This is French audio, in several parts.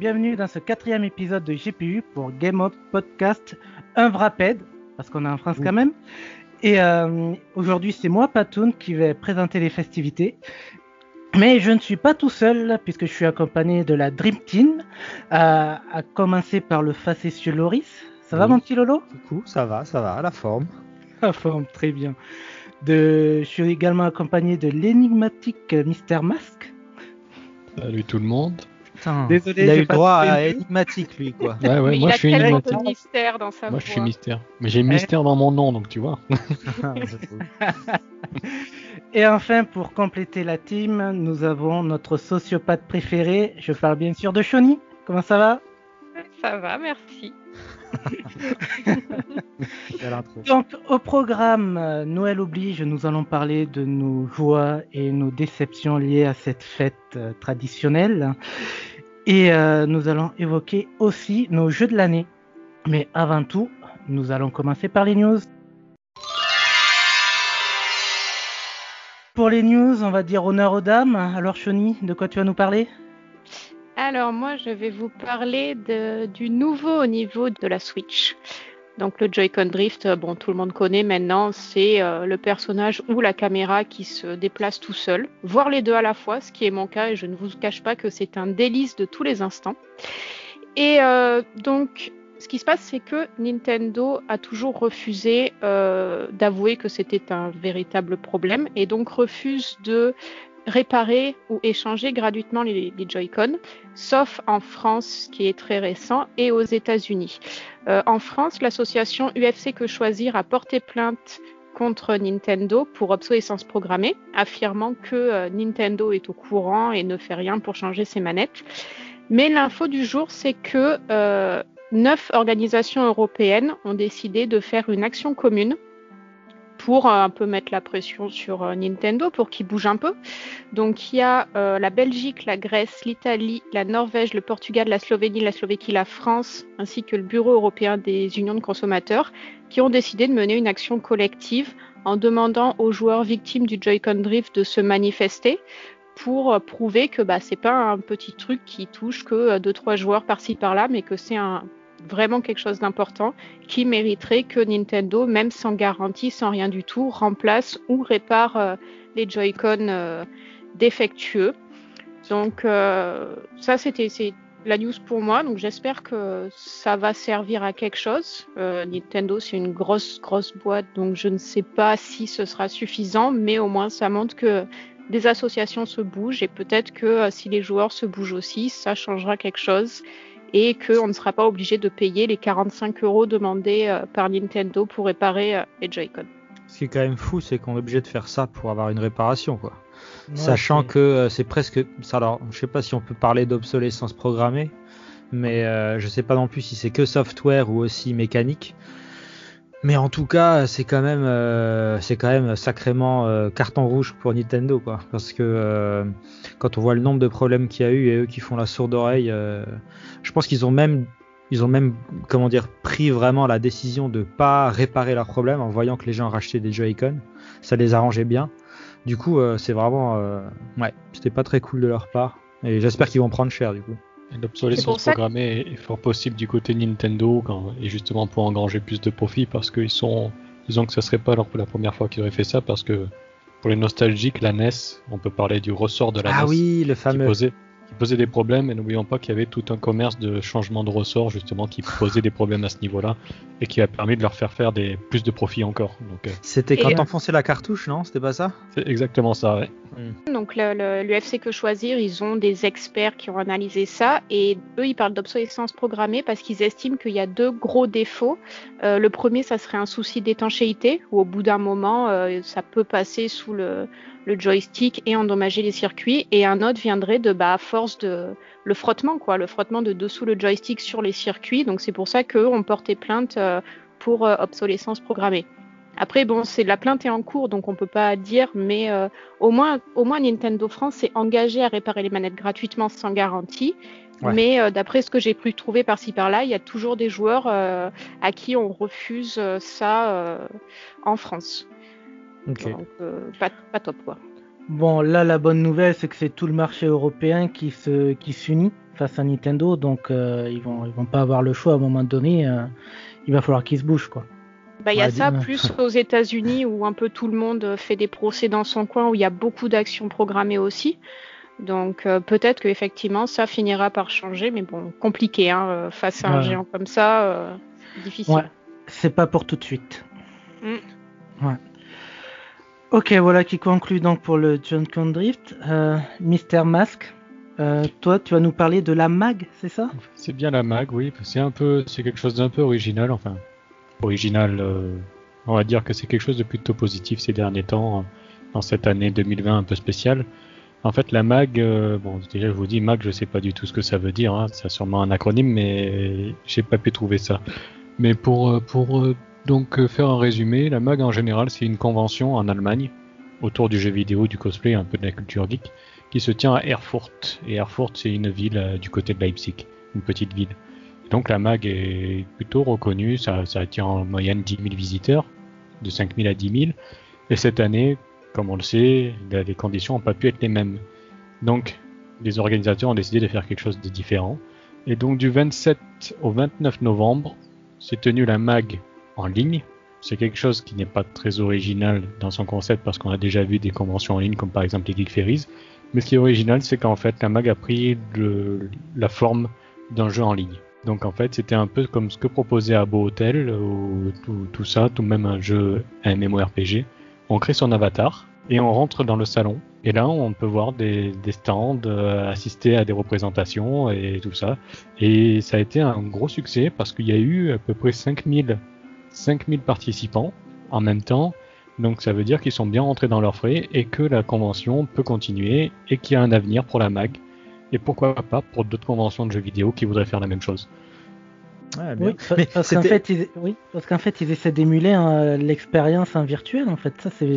bienvenue dans ce quatrième épisode de GPU pour Game of Podcast un Vraped, parce qu'on est en France quand même. Et euh, aujourd'hui, c'est moi, Patoun, qui vais présenter les festivités. Mais je ne suis pas tout seul, puisque je suis accompagné de la Dream Team, euh, à commencer par le facétieux Loris. Ça va, mon petit Lolo? Coucou, ça va, ça va, à la forme. La forme, très bien. De... Je suis également accompagné de l'énigmatique Mister Mask. Salut tout le monde. Putain, Désolé, il a eu pas droit à énigmatique, lui, quoi. Ouais, ouais, Mais moi il je a suis tellement énigmatique. de mystère dans sa Moi je suis mystère. Mais j'ai mystère dans mon nom, donc tu vois. Et enfin, pour compléter la team, nous avons notre sociopathe préféré. Je parle bien sûr de Shoni. Comment ça va? Ça va, merci. Donc, au programme euh, Noël oblige, nous allons parler de nos joies et nos déceptions liées à cette fête euh, traditionnelle. Et euh, nous allons évoquer aussi nos jeux de l'année. Mais avant tout, nous allons commencer par les news. Pour les news, on va dire honneur aux dames. Alors, Shoni, de quoi tu vas nous parler? Alors moi, je vais vous parler du nouveau au niveau de la Switch. Donc le Joy-Con Drift, euh, bon, tout le monde connaît maintenant, c'est euh, le personnage ou la caméra qui se déplace tout seul, voire les deux à la fois, ce qui est mon cas, et je ne vous cache pas que c'est un délice de tous les instants. Et euh, donc, ce qui se passe, c'est que Nintendo a toujours refusé d'avouer que c'était un véritable problème, et donc refuse de réparer ou échanger gratuitement les, Joy-Con, sauf en France, ce qui est très récent, et aux États-Unis. Euh, en France, l'association UFC Que Choisir a porté plainte contre Nintendo pour obsolescence programmée, affirmant que euh, Nintendo est au courant et ne fait rien pour changer ses manettes. Mais l'info du jour, c'est que euh, neuf organisations européennes ont décidé de faire une action commune pour euh, un peu mettre la pression sur euh, Nintendo pour qu'il bouge un peu. Donc il y a euh, la Belgique, la Grèce, l'Italie, la Norvège, le Portugal, la Slovénie, la Slovaquie, la France, ainsi que le Bureau européen des unions de consommateurs, qui ont décidé de mener une action collective en demandant aux joueurs victimes du Joy-Con Drift de se manifester pour prouver que bah, c'est pas un petit truc qui touche que euh, deux trois joueurs par-ci par-là, mais que c'est un vraiment quelque chose d'important qui mériterait que Nintendo, même sans garantie, sans rien du tout, remplace ou répare euh, les Joy-Con euh, défectueux. Donc euh, ça, c'était la news pour moi. Donc j'espère que ça va servir à quelque chose. Nintendo, c'est une grosse, grosse boîte, donc je ne sais pas si ce sera suffisant, mais au moins ça montre que des associations se bougent et peut-être que si les joueurs se bougent aussi, ça changera quelque chose et qu'on ne sera pas obligé de payer les 45 euros demandés euh, par Nintendo pour réparer euh, les Joy-Con. Ce qui est quand même fou, c'est qu'on est obligé de faire ça pour avoir une réparation, quoi. Ouais, Sachant que euh, c'est presque. Alors, je sais pas si on peut parler d'obsolescence programmée, mais euh, je sais pas non plus si c'est que software ou aussi mécanique. Mais en tout cas, c'est quand même, euh, c'est quand même sacrément euh, carton rouge pour Nintendo, quoi. Parce que euh, quand on voit le nombre de problèmes qu'il y a eu et eux qui font la sourde oreille, euh, je pense qu'ils ont même, ils ont même, comment dire, pris vraiment la décision de pas réparer leurs problèmes en voyant que les gens rachetaient des Joy-Con. Ça les arrangeait bien. Du coup, euh, c'est vraiment, euh, ouais, c'était pas très cool de leur part. Et j'espère qu'ils vont prendre cher, du coup. L'obsolescence que- programmée est fort possible du côté Nintendo quand, et justement pour engranger plus de profit parce qu'ils sont, disons que ce serait pas leur- la première fois qu'ils auraient fait ça parce que pour les nostalgiques, la NES, on peut parler du ressort de la Ah NES oui, le qui fameux. posait, qui posait des problèmes et n'oublions pas qu'il y avait tout un commerce de changement de ressort justement qui posait des problèmes à ce niveau-là et qui a permis de leur faire faire des plus de profit encore. Donc euh, C'était quand euh, t'enfonçais la cartouche, non? C'était pas ça? c'est exactement ça. Ouais. Donc le- Que Choisir, ils ont des experts qui ont analysé ça et eux, ils parlent d'obsolescence programmée parce qu'ils estiment qu'il y a deux gros défauts. Euh, le premier, ça serait un souci d'étanchéité où au bout d'un moment, euh, ça peut passer sous le, joystick et endommager les circuits. Et un autre viendrait de, bah, à force de le frottement, quoi, le frottement de dessous le joystick sur les circuits. Donc c'est pour ça qu'eux ont porté plainte euh, pour obsolescence programmée. Après, bon, c'est la plainte est en cours, donc on peut pas dire, mais euh, au moins, au moins Nintendo France s'est engagé à réparer les manettes gratuitement sans garantie. Ouais. Mais euh, d'après ce que j'ai pu trouver par-ci par-là, il y a toujours des joueurs euh, à qui on refuse ça en France. Donc, pas, pas top quoi. Bon, là, la bonne nouvelle, c'est que c'est tout le marché européen qui se qui s'unit face à Nintendo, donc ils vont ils vont pas avoir le choix à un moment donné. il va falloir qu'ils se bougent quoi. Bah, il y a Ouais, ça, plus aux États-Unis où un peu tout le monde fait des procès dans son coin, où il y a beaucoup d'actions programmées aussi. Donc euh, peut-être qu'effectivement ça finira par changer, mais bon, compliqué hein, euh, face à un Ouais. géant comme ça, euh, difficile. Ouais, c'est pas pour tout de suite. Mm. Ouais. Ok, voilà qui conclut donc pour le Joy-Con Drift. Euh, Mister Mask, euh, toi, tu vas nous parler de la mag, c'est ça? C'est bien la mag, oui. C'est un peu, c'est quelque chose d'un peu original, enfin, original. euh, on va dire que c'est quelque chose de plutôt positif ces derniers temps, euh, dans cette année 2020 un peu spéciale. En fait, la mag, euh, bon, déjà je vous dis mag, je sais pas du tout ce que ça veut dire. Hein, c'est sûrement un acronyme, mais j'ai pas pu trouver ça. Mais pour pour donc faire un résumé, la mag en général, c'est une convention en Allemagne autour du jeu vidéo, du cosplay, un peu de la culture geek, qui se tient à Erfurt. Et Erfurt, c'est une ville du côté de Leipzig, une petite ville. Donc la mag est plutôt reconnue, ça, attire en moyenne 10 000 visiteurs, de 5 000 à 10 000. Et cette année, comme on le sait, les conditions n'ont pas pu être les mêmes. Donc les organisateurs ont décidé de faire quelque chose de différent. Et donc du 27 au 29 novembre, s'est tenue la mag en ligne. C'est quelque chose qui n'est pas très original dans son concept parce qu'on a déjà vu des conventions en ligne comme par exemple les Geek Ferries. Mais ce qui est original, c'est qu'en fait la mag a pris la forme d'un jeu en ligne. Donc en fait, c'était un peu comme ce que proposait Abo Hotel ou tout, ça, tout même un jeu MMORPG. On crée son avatar et on rentre dans le salon. Et là, on peut voir des, des stands, euh, assister à des représentations et tout ça. Et ça a été un gros succès parce qu'il y a eu à peu près 5000 5000 participants en même temps. Donc ça veut dire qu'ils sont bien rentrés dans leurs frais et que la convention peut continuer et qu'il y a un avenir pour la mag. Et pourquoi pas pour d'autres conventions de jeux vidéo qui voudraient faire la même chose. Bien. Oui, Mais parce qu'en fait, ils, oui, parce qu'en fait, ils essaient d'émuler hein, l'expérience en virtuel. En fait, ça c'est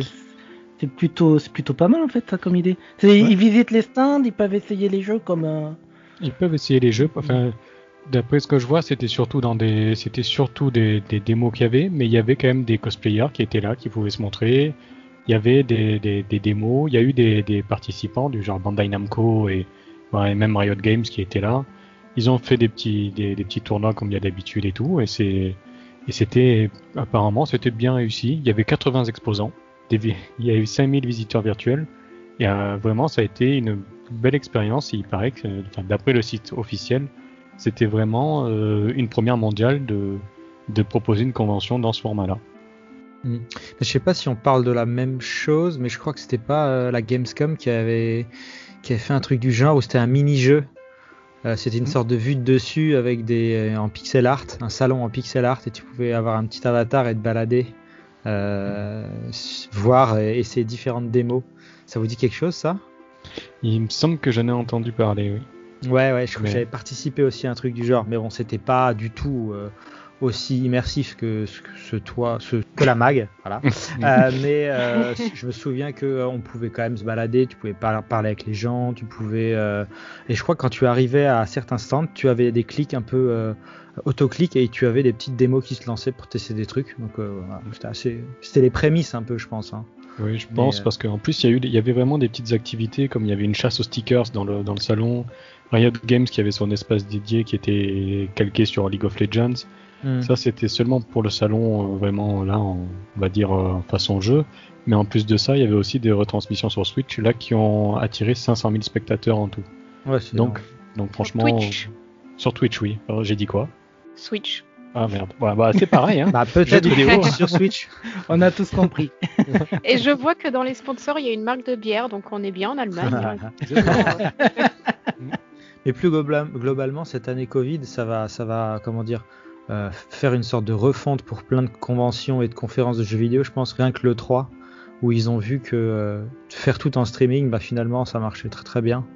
c'est plutôt c'est plutôt pas mal en fait ça comme idée. Ils visitent les stands, ils peuvent essayer les jeux comme. euh, Ils peuvent essayer les jeux. Enfin, d'après ce que je vois, c'était surtout dans des, c'était surtout des, des démos qu'il y avait, mais il y avait quand même des cosplayers qui étaient là, qui pouvaient se montrer. Il y avait des, des, des démos. Il y a eu des, des participants du genre Bandai Namco et, et même Riot Games qui étaient là. Ils ont fait des petits, des, petits tournois comme il y a d'habitude et tout, et et c'était, apparemment, c'était bien réussi. Il y avait 80 exposants. Il y a eu 5000 visiteurs virtuels. Et euh, vraiment, ça a été une belle expérience. Il paraît que, d'après le site officiel, c'était vraiment euh, une première mondiale de, de proposer une convention dans ce format-là. Je sais pas si on parle de la même chose, mais je crois que c'était pas euh, la Gamescom qui avait, qui avait fait un truc du genre où c'était un mini-jeu. Euh, c'était une Mhm. sorte de vue de dessus avec des euh, en pixel art, un salon en pixel art et tu pouvais avoir un petit avatar et te balader, euh, voir et essayer différentes démos. Ça vous dit quelque chose ça? Il me semble que j'en ai entendu parler, oui. Ouais, ouais, je crois Mais- que j'avais participé aussi à un truc du genre, mais bon, c'était pas du tout aussi immersif que ce, que ce toit, ce, que la mag, voilà. Euh, mais euh, je me souviens que euh, on pouvait quand même se balader, tu pouvais par- parler avec les gens, tu pouvais. euh, Et je crois que quand tu arrivais à certains stands, tu avais des clics un peu autoclic et tu avais des petites démos qui se lançaient pour tester des trucs. Donc voilà, c'était assez. Les prémices un peu, je pense. hein. Oui, je pense, parce qu'en plus, il y, a eu, il y avait vraiment des petites activités, comme il y avait une chasse aux stickers dans le, dans le salon, Riot Games qui avait son espace dédié qui était calqué sur League of Legends. Hmm. Ça, c'était seulement pour le salon, euh, vraiment là, en- on va dire euh, façon jeu. Mais en plus de ça, il y avait aussi des retransmissions sur Switch là qui ont attiré 500 000 spectateurs en tout. Ouais, c'est Donc, donc franchement, Twitch. sur Twitch, oui. Alors, J'ai dit quoi? Switch. Ah merde. Ouais, bah, c'est pareil, hein. Bah, peut-être vidéo. sur Switch. On a tous compris. Et je vois que dans les sponsors, il y a une marque de bière, donc on est bien en Allemagne. Mais plus global- globalement, cette année Covid, ça va, ça va, comment dire, euh, faire une sorte de refonte pour plein de conventions et de conférences de jeux vidéo. Je pense rien que le 3, où ils ont vu que euh, faire tout en streaming, bah finalement, ça marchait très très bien.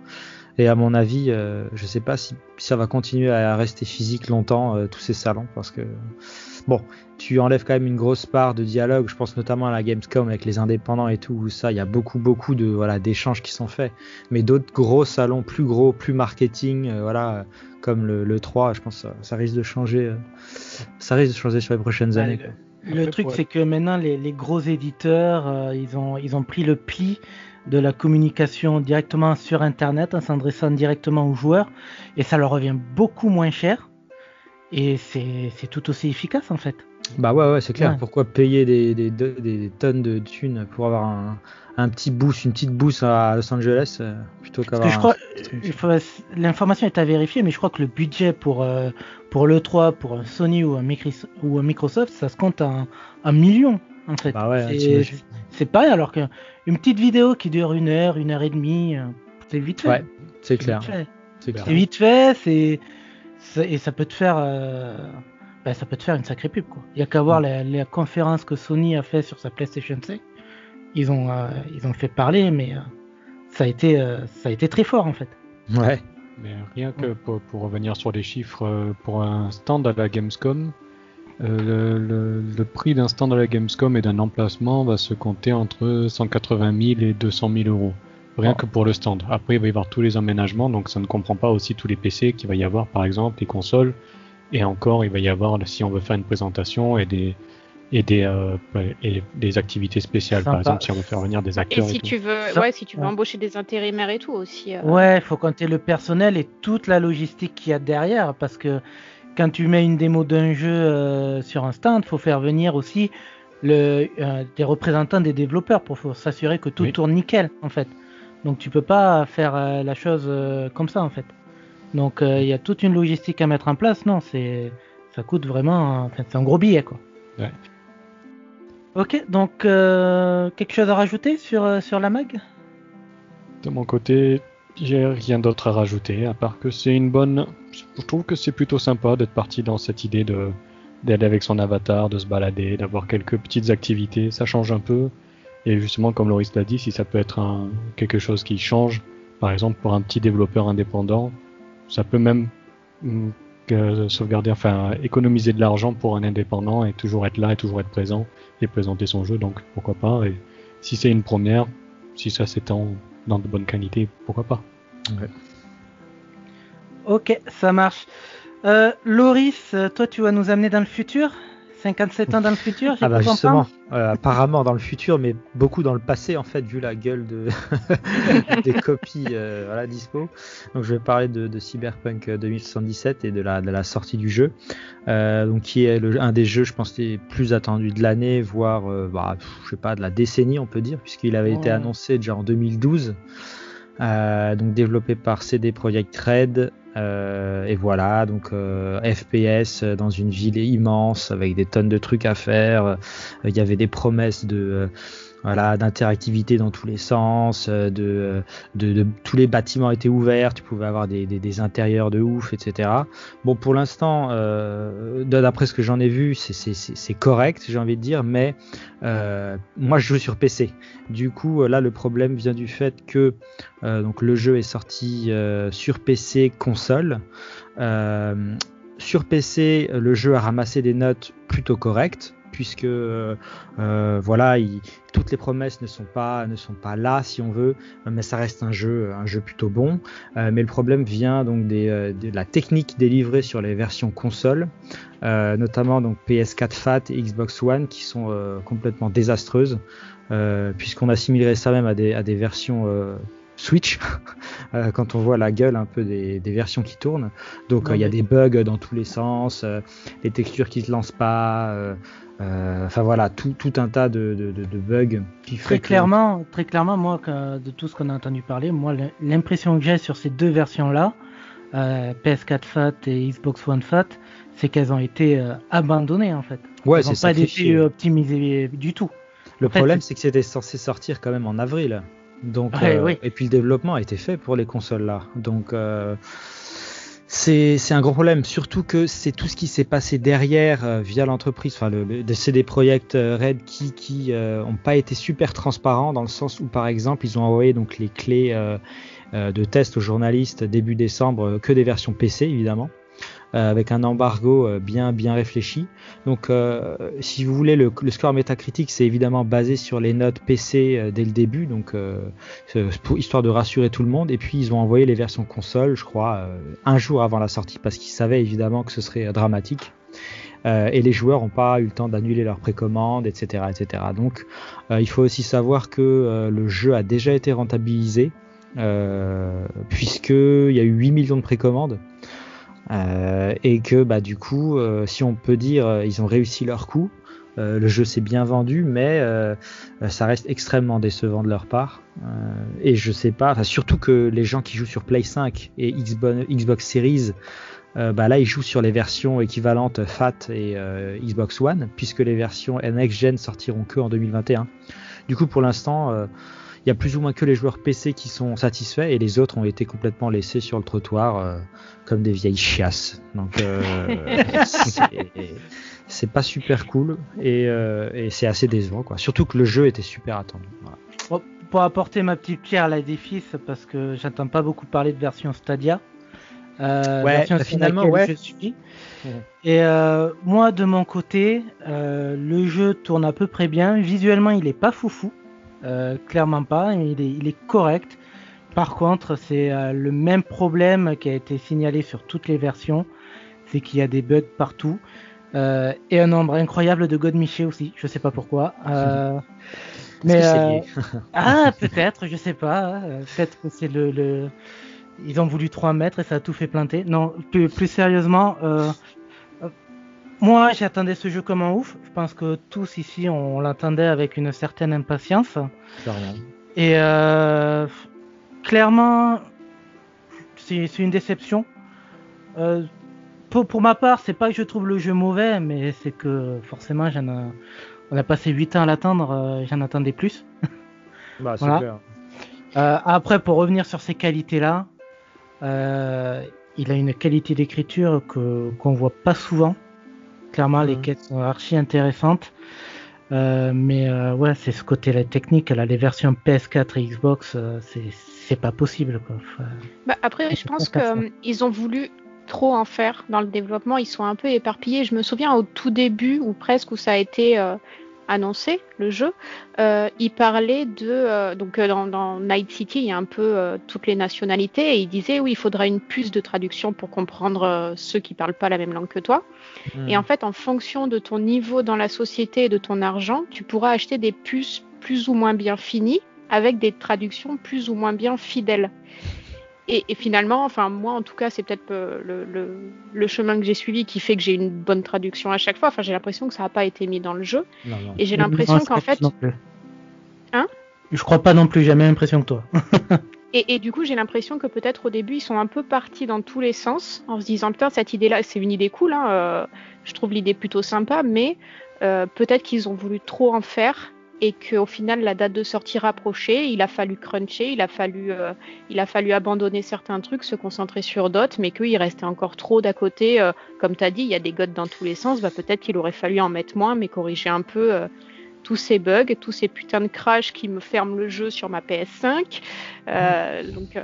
Et à mon avis, euh, je sais pas si, ça va continuer à rester physique longtemps, tous ces salons, parce que bon, tu enlèves quand même une grosse part de dialogue. Je pense notamment à la Gamescom avec les indépendants et tout, où ça, il y a beaucoup beaucoup de voilà d'échanges qui sont faits mais d'autres gros salons plus gros, plus marketing, euh, voilà, euh, comme le, le 3, je pense que ça, ça risque de changer, euh, ça risque de changer sur les prochaines Ouais, années. le- truc, c'est que maintenant, les, les gros éditeurs, euh, ils, ont, ils ont pris le pli de la communication directement sur Internet en s'adressant directement aux joueurs et ça leur revient beaucoup moins cher et c'est tout aussi efficace en fait. Bah ouais, ouais c'est clair. Pourquoi payer des, des, des, tonnes de thunes pour avoir un, un petit boost, une petite boost à Los Angeles euh, plutôt qu'avoir. je crois, l'information est à vérifier, mais je crois que le budget pour euh, pour le 3, pour un Sony ou un, ou un Microsoft, ça se compte en, en millions en fait. Bah ouais, c'est pareil, alors qu'une petite vidéo qui dure une heure, une heure et demie, euh, c'est vite fait. Ouais, c'est clair. C'est vite fait, c'est et ça peut te faire. Ben, ça peut te faire une sacrée pub quoi. Il y a qu'à voir la, la, conférence que Sony a fait sur sa PlayStation 5 ils ont, euh, ils ont fait parler, mais euh, ça, a été, euh, ça a été très fort en fait. Ouais. Mais rien que pour, revenir sur les chiffres, pour un stand à la Gamescom, le, le, prix d'un stand à la Gamescom et d'un emplacement va se compter entre 180 000 et 200 000 euros. Rien que pour le stand. Après, il va y avoir tous les emménagements, donc ça ne comprend pas aussi tous les PC qu'il va y avoir, par exemple, les consoles. Et encore, il va y avoir, si on veut faire une présentation et des, et des, euh, et des activités spéciales. Par exemple, si on veut faire venir des acteurs. Et si tu veux, ouais, si tu veux embaucher des intérimaires et tout aussi. Euh... Ouais, il faut compter le personnel et toute la logistique qu'il y a derrière, parce que quand tu mets une démo d'un jeu euh, sur un stand, faut faire venir aussi le, euh, des représentants des développeurs pour s'assurer que tout tourne nickel, en fait. Donc tu peux pas faire euh, la chose comme ça, en fait. Donc il y a toute une logistique à mettre en place. Non, c'est ça coûte vraiment, enfin, c'est un gros billet, quoi. Ouais. Ok, donc euh, quelque chose à rajouter sur, euh, sur la mag? De mon côté, j'ai rien d'autre à rajouter, à part que c'est une bonne. Je trouve que c'est plutôt sympa d'être parti dans cette idée de d'aller avec son avatar, de se balader, d'avoir quelques petites activités, ça change un peu. Et justement, comme Loris l'a dit, si ça peut être un, quelque chose qui change, par exemple pour un petit développeur indépendant, ça peut même mm, sauvegarder, enfin économiser de l'argent pour un indépendant et toujours être là et toujours être présent et présenter son jeu, donc pourquoi pas? Et si c'est une première, si ça s'étend dans de bonnes qualités, pourquoi pas? Ok, ça marche. Euh, Loris, toi tu vas nous amener dans le futur? 57 ans dans le futur, Ah bah justement, euh, apparemment dans le futur, mais beaucoup dans le passé en fait, vu la gueule de des copies euh, voilà, dispo. Donc je vais parler de, de, Cyberpunk 2077 et de la, de la sortie du jeu, euh, donc qui est le, un des jeux, je pense, les plus attendus de l'année, voire, euh, bah, je sais pas, de la décennie on peut dire, puisqu'il avait été annoncé déjà en 2012. Euh, donc développé par CD Projekt Red, euh, et voilà, donc euh, FPS dans une ville immense avec des tonnes de trucs à faire. Il y avait des promesses de voilà d'interactivité dans tous les sens, de, de, tous les bâtiments étaient ouverts, tu pouvais avoir des, intérieurs de ouf, etc. Bon, pour l'instant, euh, d'après ce que j'en ai vu, c'est correct, j'ai envie de dire, mais moi je joue sur PC. Du coup, là, le problème vient du fait que le jeu est sorti sur PC, console. Euh, sur PC, le jeu a ramassé des notes plutôt correctes puisque euh, voilà, toutes les promesses ne sont pas ne sont pas là si on veut, mais ça reste un jeu un jeu plutôt bon. Euh, mais le problème vient donc des, de la technique délivrée sur les versions console, notamment donc PS4 Fat et Xbox One qui sont complètement désastreuses, puisqu'on assimilerait ça même à des, à des versions Switch euh, quand on voit la gueule un peu des, versions qui tournent. Donc euh, il y a des bugs dans tous les sens, euh, les textures qui se lancent pas. Enfin voilà, tout, tout, un tas de, bugs qui très clairement, très clairement, moi, de tout ce qu'on a entendu parler, moi, l'impression que j'ai sur ces deux versions-là, PS4 Fat et Xbox One Fat, c'est qu'elles ont été abandonnées en fait. Ouais, elles n'ont pas été optimisées du tout. Le problème, c'est que c'était censé sortir quand même en avril. Donc, euh, Et puis le développement a été fait pour les consoles là. Donc euh, c'est un gros problème, surtout que c'est tout ce qui s'est passé derrière euh, via l'entreprise, enfin le, le CD Projekt Red qui qui ont pas été super transparents dans le sens où par exemple ils ont envoyé donc les clés de test aux journalistes début décembre que des versions PC évidemment. Euh, avec un embargo euh, bien bien réfléchi. Donc euh, si vous voulez le, score métacritique c'est évidemment basé sur les notes PC dès le début donc histoire de rassurer tout le monde et puis ils ont envoyé les versions console je crois un jour avant la sortie parce qu'ils savaient évidemment que ce serait dramatique. et les joueurs n'ont pas eu le temps d'annuler leur précommande, etc., etc. Donc, il faut aussi savoir que le jeu a déjà été rentabilisé, puisqu'il y a eu 8 millions de précommandes. Et que bah du coup, si on peut dire, ils ont réussi leur coup. le jeu s'est bien vendu, mais ça reste extrêmement décevant de leur part. et je sais pas, surtout que les gens qui jouent sur Play 5 et Xbox Series euh, bah là, il joue sur les versions équivalentes FAT et euh, Xbox One, puisque les versions Next Gen sortiront que en 2021. Du coup, pour l'instant, euh, il y a plus ou moins que les joueurs PC qui sont satisfaits et les autres ont été complètement laissés sur le trottoir comme des vieilles chiasses. Donc, c'est pas super cool et, et c'est assez décevant, quoi. Surtout que le jeu était super attendu. Voilà. pour apporter ma petite pierre à l'édifice, parce que j'entends pas beaucoup parler de version Stadia. Euh, ouais, bah, finalement, ouais. Je suis. Et euh, moi, de mon côté, euh, le jeu tourne à peu près bien. Visuellement, il est pas foufou, euh, clairement pas. Il est, il est correct. Par contre, c'est euh, le même problème qui a été signalé sur toutes les versions, c'est qu'il y a des bugs partout euh, et un nombre incroyable de godmichés aussi. Je sais pas pourquoi. mais ah, peut-être, je sais pas. Peut-être que c'est le, le ils ont voulu 3 mètres et ça a tout fait planter. Non, plus, plus sérieusement, euh, euh, moi j'attendais ce jeu comme un ouf. Je pense que tous ici on, l'attendait avec une certaine impatience. Clairement. Et euh, clairement, c'est une déception. Euh, pour, pour, ma part, c'est pas que je trouve le jeu mauvais, mais c'est que forcément, j'en a, on a passé 8 ans à l'attendre, euh, j'en attendais plus. bah, c'est voilà. clair. Euh, après, pour revenir sur ces qualités-là, euh, il a une qualité d'écriture que qu'on voit pas souvent. Clairement, les quêtes sont archi intéressantes. Euh, mais euh, ouais, c'est ce côté-là technique. Là, les versions PS4 et Xbox, euh, c'est pas possible. Quoi. bah, après, je pense qu'ils ont voulu trop en faire dans le développement. Ils sont un peu éparpillés. Je me souviens au tout début, ou presque, où ça a été annoncé le jeu, euh, il parlait de euh, donc euh, dans, Night City il y a un peu euh, toutes les nationalités et il disait oui il faudra une puce de traduction pour comprendre ceux qui parlent pas la même langue que toi. Hmm. Et en fait en fonction de ton niveau dans la société et de ton argent, tu pourras acheter des puces plus ou moins bien finies avec des traductions plus ou moins bien fidèles. Et, et, finalement, enfin moi en tout cas, c'est peut-être euh, le, le, le, chemin que j'ai suivi qui fait que j'ai une bonne traduction à chaque fois. Enfin, j'ai l'impression que ça n'a pas été mis dans le jeu. Non, non. Et j'ai l'impression qu'en fait, hein? Je crois pas non plus. J'ai la même impression que toi. et, et, du coup, j'ai l'impression que peut-être au début, ils sont un peu partis dans tous les sens en se disant putain cette idée-là, c'est une idée cool. Hein, euh, je trouve l'idée plutôt sympa, mais euh, peut-être qu'ils ont voulu trop en faire et qu'au final la date de sortie rapprochait, il a fallu cruncher, il a fallu, euh, il a fallu abandonner certains trucs, se concentrer sur d'autres, mais qu'il restait encore trop d'à côté. Euh, comme tu as dit, il y a des godes dans tous les sens, bah, peut-être qu'il aurait fallu en mettre moins, mais corriger un peu euh, tous ces bugs, tous ces putains de crash qui me ferment le jeu sur ma PS5. Euh, mmh. Donc, euh,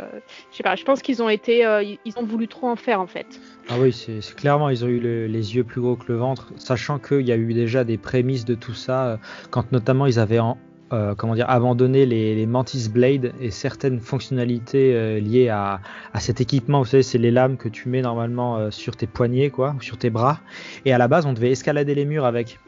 je sais pas, je pense qu'ils ont été, euh, ils ont voulu trop en faire en fait. Ah oui, c'est clairement, ils ont eu le, les yeux plus gros que le ventre, sachant qu'il y a eu déjà des prémices de tout ça, quand notamment ils avaient en, euh, comment dire, abandonné les, les, Mantis Blade et certaines fonctionnalités euh, liées à, à, cet équipement. Vous savez, c'est les lames que tu mets normalement euh, sur tes poignets, quoi, ou sur tes bras. Et à la base, on devait escalader les murs avec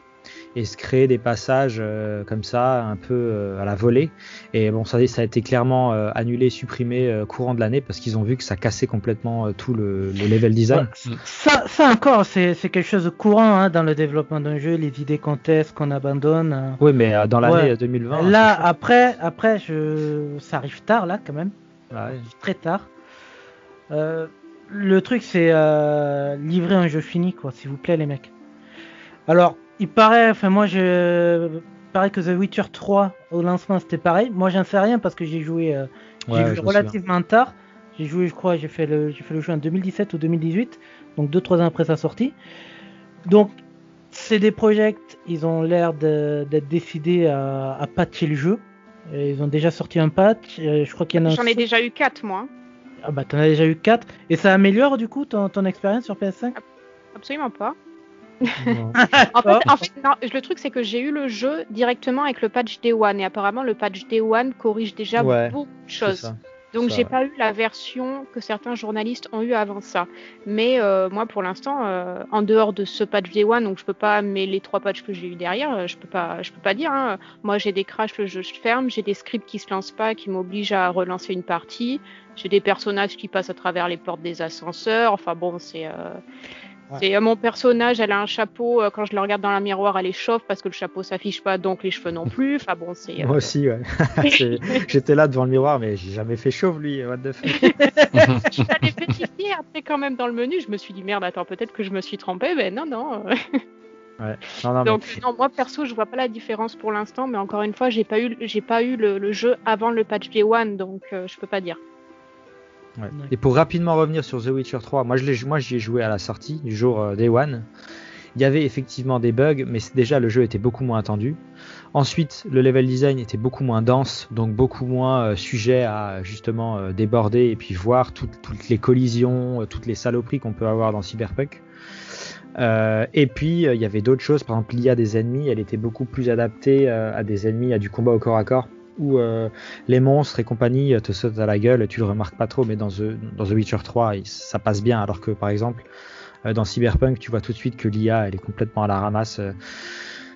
et se créer des passages euh, comme ça, un peu euh, à la volée. Et bon, ça, ça a été clairement euh, annulé, supprimé courant de l'année parce qu'ils ont vu que ça cassait complètement tout le, le, level design. Ça, ça encore, c'est quelque chose de courant hein, dans le développement d'un jeu, les idées qu'on teste, qu'on abandonne. Oui, mais dans l'année ouais. 2020. Là, après, après, je... ça arrive tard là quand même, ouais. très tard. le truc, c'est livrer un jeu fini, quoi, s'il vous plaît, les mecs. Alors, il paraît, enfin moi je paraît que The Witcher 3 au lancement c'était pareil. Moi j'en sais rien parce que j'ai joué, euh, ouais, joué relativement tard. J'ai joué, je crois, j'ai fait le j'ai fait le jeu en 2017 ou 2018, donc 2-3 ans après sa sortie. Donc c'est des projets, ils ont l'air d'être décidés à, à, patcher le jeu. Et ils ont déjà sorti un patch. Euh, je crois qu'il y en a. J'en ai déjà eu 4 moi. Ah bah t'en as déjà eu 4 et ça améliore du coup ton, ton expérience sur PS5 Absolument pas. en fait, en fait non, le truc c'est que j'ai eu le jeu directement avec le patch Day One et apparemment le patch Day One corrige déjà ouais, beaucoup de choses. Donc j'ai pas eu la version que certains journalistes ont eu avant ça. Mais euh, moi pour l'instant, euh, en dehors de ce patch Day One, donc je peux pas, mais les trois patchs que j'ai eu derrière, euh, je peux pas, je peux pas dire. hein. Moi j'ai des crashs, le jeu se ferme, j'ai des scripts qui se lancent pas, qui m'obligent à relancer une partie. J'ai des personnages qui passent à travers les portes des ascenseurs. Enfin bon, c'est. euh, Ouais. c'est, euh, mon personnage, elle a un chapeau. euh, quand je le regarde dans la miroir, elle est chauve parce que le chapeau s'affiche pas, donc les cheveux non plus. Enfin bon, c'est. euh, Moi aussi, ouais. J'étais là devant le miroir, mais j'ai jamais fait chauve lui. What the fuck. je suis allée vérifier après quand même dans le menu. Je me suis dit merde, attends, peut-être que je me suis trompée. Mais non, non. Ouais. Non, non, Donc mais non, moi perso, je vois pas la différence pour l'instant. Mais encore une fois, j'ai pas eu, j'ai pas eu le, le jeu avant le patch Day One, donc euh, je peux pas dire. Ouais. Et pour rapidement revenir sur The Witcher 3, moi je l'ai, moi j'y ai joué à la sortie du jour euh, Day One. Il y avait effectivement des bugs, mais déjà le jeu était beaucoup moins attendu. Ensuite, le level design était beaucoup moins dense, donc beaucoup moins euh, sujet à justement euh, déborder et puis voir toutes, toutes les collisions, toutes les saloperies qu'on peut avoir dans Cyberpunk. Euh, et puis euh, il y avait d'autres choses, par exemple l'IA des ennemis, elle était beaucoup plus adaptée euh, à des ennemis, à du combat au corps à corps, où euh, les monstres et compagnie euh, te sautent à la gueule, tu le remarques pas trop, mais dans The, dans The Witcher 3, il- ça passe bien, alors que par exemple, euh, dans Cyberpunk, tu vois tout de suite que l'IA, elle est complètement à la ramasse. euh,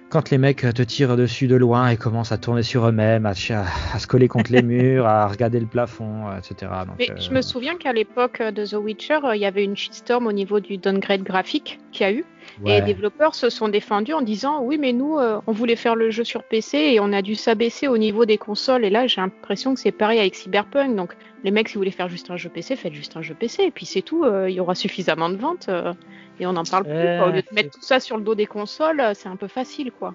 quand les mecs euh, te tirent dessus de loin et commencent à tourner sur eux-mêmes, à, à se coller contre les murs, à regarder le plafond, euh, etc. Donc, Mais euh, je me souviens qu'à l'époque de The Witcher, euh, il y avait une shitstorm au niveau du downgrade graphique qu'il y a eu. Et les développeurs se sont défendus en disant oui, mais nous, euh, on voulait faire le jeu sur PC et on a dû s'abaisser au niveau des consoles. Et là, j'ai l'impression que c'est pareil avec Cyberpunk. Donc, les mecs, si vous voulez faire juste un jeu PC, faites juste un jeu PC. Et puis c'est tout. euh, il y aura suffisamment de ventes euh, et on n'en parle plus. Quoi. Au lieu de mettre tout ça sur le dos des consoles, c'est un peu facile, quoi.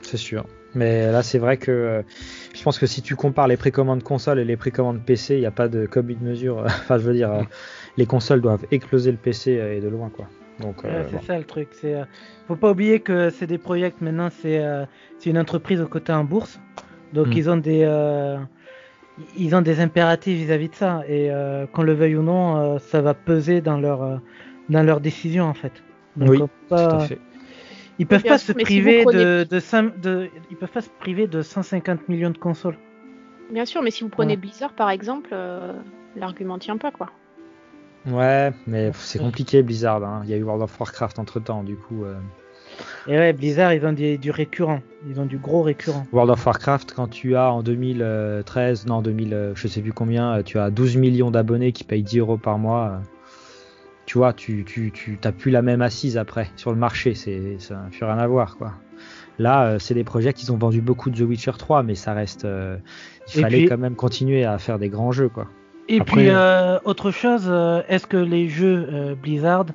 C'est sûr. Mais là, c'est vrai que je pense que si tu compares les précommandes console et les précommandes PC, il n'y a pas de commune de mesure. enfin, je veux dire, les consoles doivent exploser le PC et de loin, quoi. Donc, euh, c'est bon. ça le truc. C'est, euh, faut pas oublier que c'est des projets maintenant, c'est, euh, c'est une entreprise au côté en bourse, donc Mm. ils ont des, euh, ils ont des impératifs vis-à-vis de ça, et euh, qu'on le veuille ou non, euh, ça va peser dans leur, euh, dans leurs décisions en fait. Donc, Oui, pas- tout à fait. Ils peuvent Bien pas sûr, se mais si priver vous prenez- de, de, cin- de, ils peuvent pas se priver de 150 millions de consoles. Bien sûr, mais si vous prenez Ouais. Blizzard, par exemple, euh, l'argument tient pas, quoi. Ouais, mais c'est compliqué Blizzard. hein. Il y a eu World of Warcraft entre temps, du coup. euh, Et ouais, Blizzard, ils ont des- du récurrent, ils ont du gros récurrent. World of Warcraft, quand tu as en 2013, non 2000, euh, je sais plus combien, euh, tu as 12 millions d'abonnés qui payent 10 euros par mois. Tu vois, tu, tu, tu plus la même assise après sur le marché, c'est ça n'a plus rien à voir quoi. Là, c'est des projets qui ont vendu beaucoup de The Witcher 3, mais ça reste. euh, il Et fallait puis- quand même continuer à faire des grands jeux quoi. Et Après- puis, euh, autre chose, euh, est-ce que les jeux euh, Blizzard,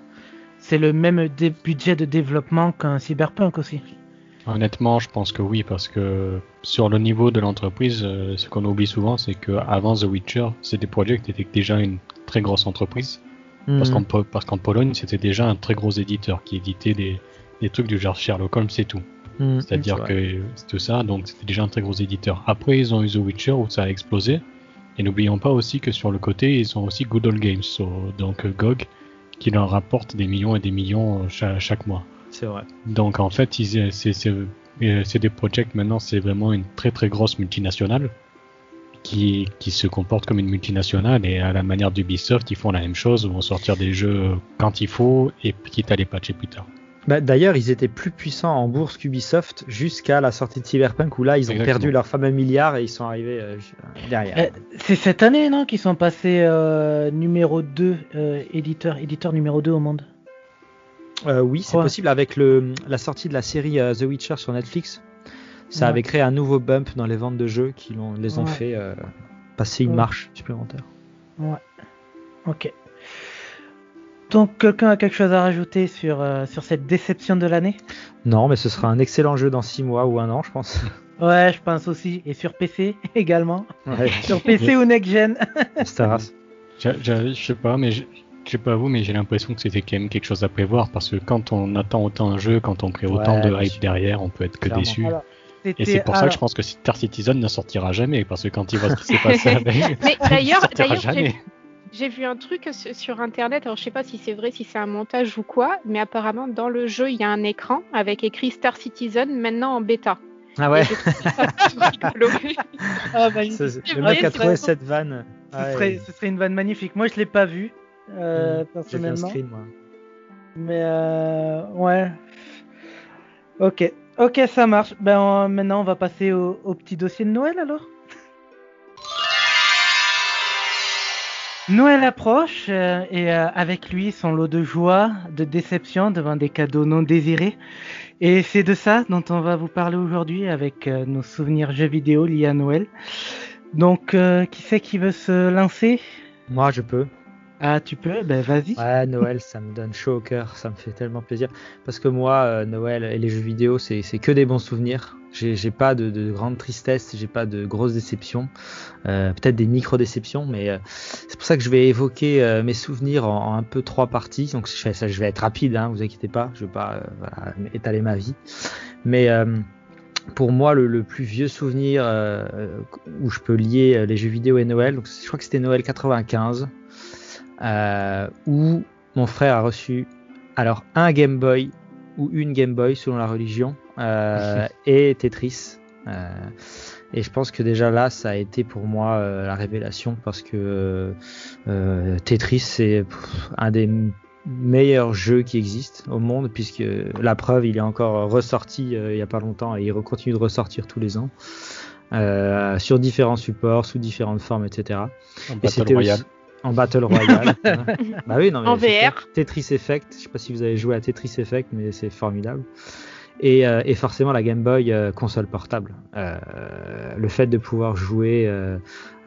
c'est le même dé- budget de développement qu'un Cyberpunk aussi? Honnêtement, je pense que oui, parce que sur le niveau de l'entreprise, ce qu'on oublie souvent, c'est que avant The Witcher, CD Projekt était déjà une très grosse entreprise. Parce qu'en Po- parce qu'en Pologne, c'était déjà un très gros éditeur qui éditait des, des trucs du genre Sherlock Holmes et tout. Mhm, C'est-à-dire que c'est tout ça, donc c'était déjà un très gros éditeur. Après, ils ont eu The Witcher où ça a explosé. Et n'oublions pas aussi que sur le côté, ils ont aussi Good Old Games, so- donc euh, GOG, qui leur rapporte des millions et des millions euh, cha- chaque mois. c'est vrai. Donc en fait, ils- c'est euh, CD Projekt maintenant, c'est vraiment une très très grosse multinationale qui, qui se comporte comme une multinationale et à la manière d'Ubisoft, ils font la même chose, ils vont sortir des jeux quand il faut et quitte à les patcher plus tard. Bah, D'ailleurs, ils étaient plus puissants en bourse qu'Ubisoft jusqu'à la sortie de Cyberpunk où là, ils ont Exactement. perdu leur fameux milliard et ils sont arrivés euh, derrière. Euh, C'est cette année, non, qu'ils sont passés euh, numéro 2, euh, éditeur, éditeur numéro 2 au monde? Euh, oui, c'est Ouais. possible avec le, la sortie de la série euh, The Witcher sur Netflix. Ça Ouais. avait créé un nouveau bump dans les ventes de jeux qui les ont Ouais. fait euh, passer une Ouais. marche supplémentaire. Ouais. Ok. Donc, quelqu'un a quelque chose à rajouter sur, euh, sur cette déception de l'année Non, mais ce sera un excellent jeu dans 6 mois ou un an, je pense. Ouais, je pense aussi. Et sur PC également. Ouais, Sur PC ou Next Gen. Staras. Je sais pas, mais je sais pas vous, mais j'ai l'impression que c'était quand même quelque chose à prévoir parce que quand on attend autant un jeu, quand on crée autant Ouais, de hype derrière, on peut être que Clairement. déçu. Alors, Et c'est pour ça alors, que je pense que Star Citizen ne sortira jamais parce que quand il voit ce qui s'est passé avec, Mais il d'ailleurs, sortira d'ailleurs, j'ai vu un truc sur- internet, alors je sais pas si c'est vrai, si c'est un montage ou quoi, mais apparemment dans le jeu il y a un écran avec écrit Star Citizen maintenant en bêta. Ah ouais. Ah, C'est le mec a trouvé cette vanne. ce, Ouais, serait, et- ce serait une vanne magnifique. Moi, je l'ai pas vu euh, J'ai fait un personnellement. screen, moi. Mais euh, ouais. Ok, ok, ça marche. Ben on- maintenant, on va passer au, au petit dossier de Noël alors? Noël approche euh, et euh, avec lui son lot de joie, de déception devant des cadeaux non désirés. Et c'est de ça dont on va vous parler aujourd'hui avec euh, nos souvenirs jeux vidéo liés à Noël. Donc, euh, qui c'est qui veut se lancer? Moi, je peux. Ah, tu peux? Ben vas-y. Ouais, Noël, ça me donne chaud au cœur, ça me fait tellement plaisir. Parce que moi, euh, Noël et les jeux vidéo, c'est que des bons souvenirs. J'ai pas de, de grande tristesse, j'ai pas de grosses déceptions, euh, peut-être des micro-déceptions, mais euh, c'est pour ça que je vais évoquer mes souvenirs en, un peu trois parties. Donc je, ça, je vais être rapide, hein, vous inquiétez pas, je vais pas voilà, étaler ma vie. Mais pour moi, le, plus vieux souvenir où je peux lier les jeux vidéo et Noël, donc je crois que c'était Noël 95 euh, où mon frère a reçu alors un Game Boy ou une Game Boy selon la religion euh, et Tetris. Euh, et je pense que déjà là, ça a été pour moi euh, la révélation parce que euh, Tetris c'est un des meilleurs jeux qui existent au monde puisque la preuve il est encore ressorti euh, il y a pas longtemps et il continue de ressortir tous les ans euh, sur différents supports sous différentes formes etc En et c'était aussi en Battle Royale. bah oui, non, mais En VR. Tetris Effect. Je sais pas si vous avez joué à Tetris Effect, mais c'est formidable. Et, euh, et forcément la Game Boy euh, console portable. Euh, le fait de pouvoir jouer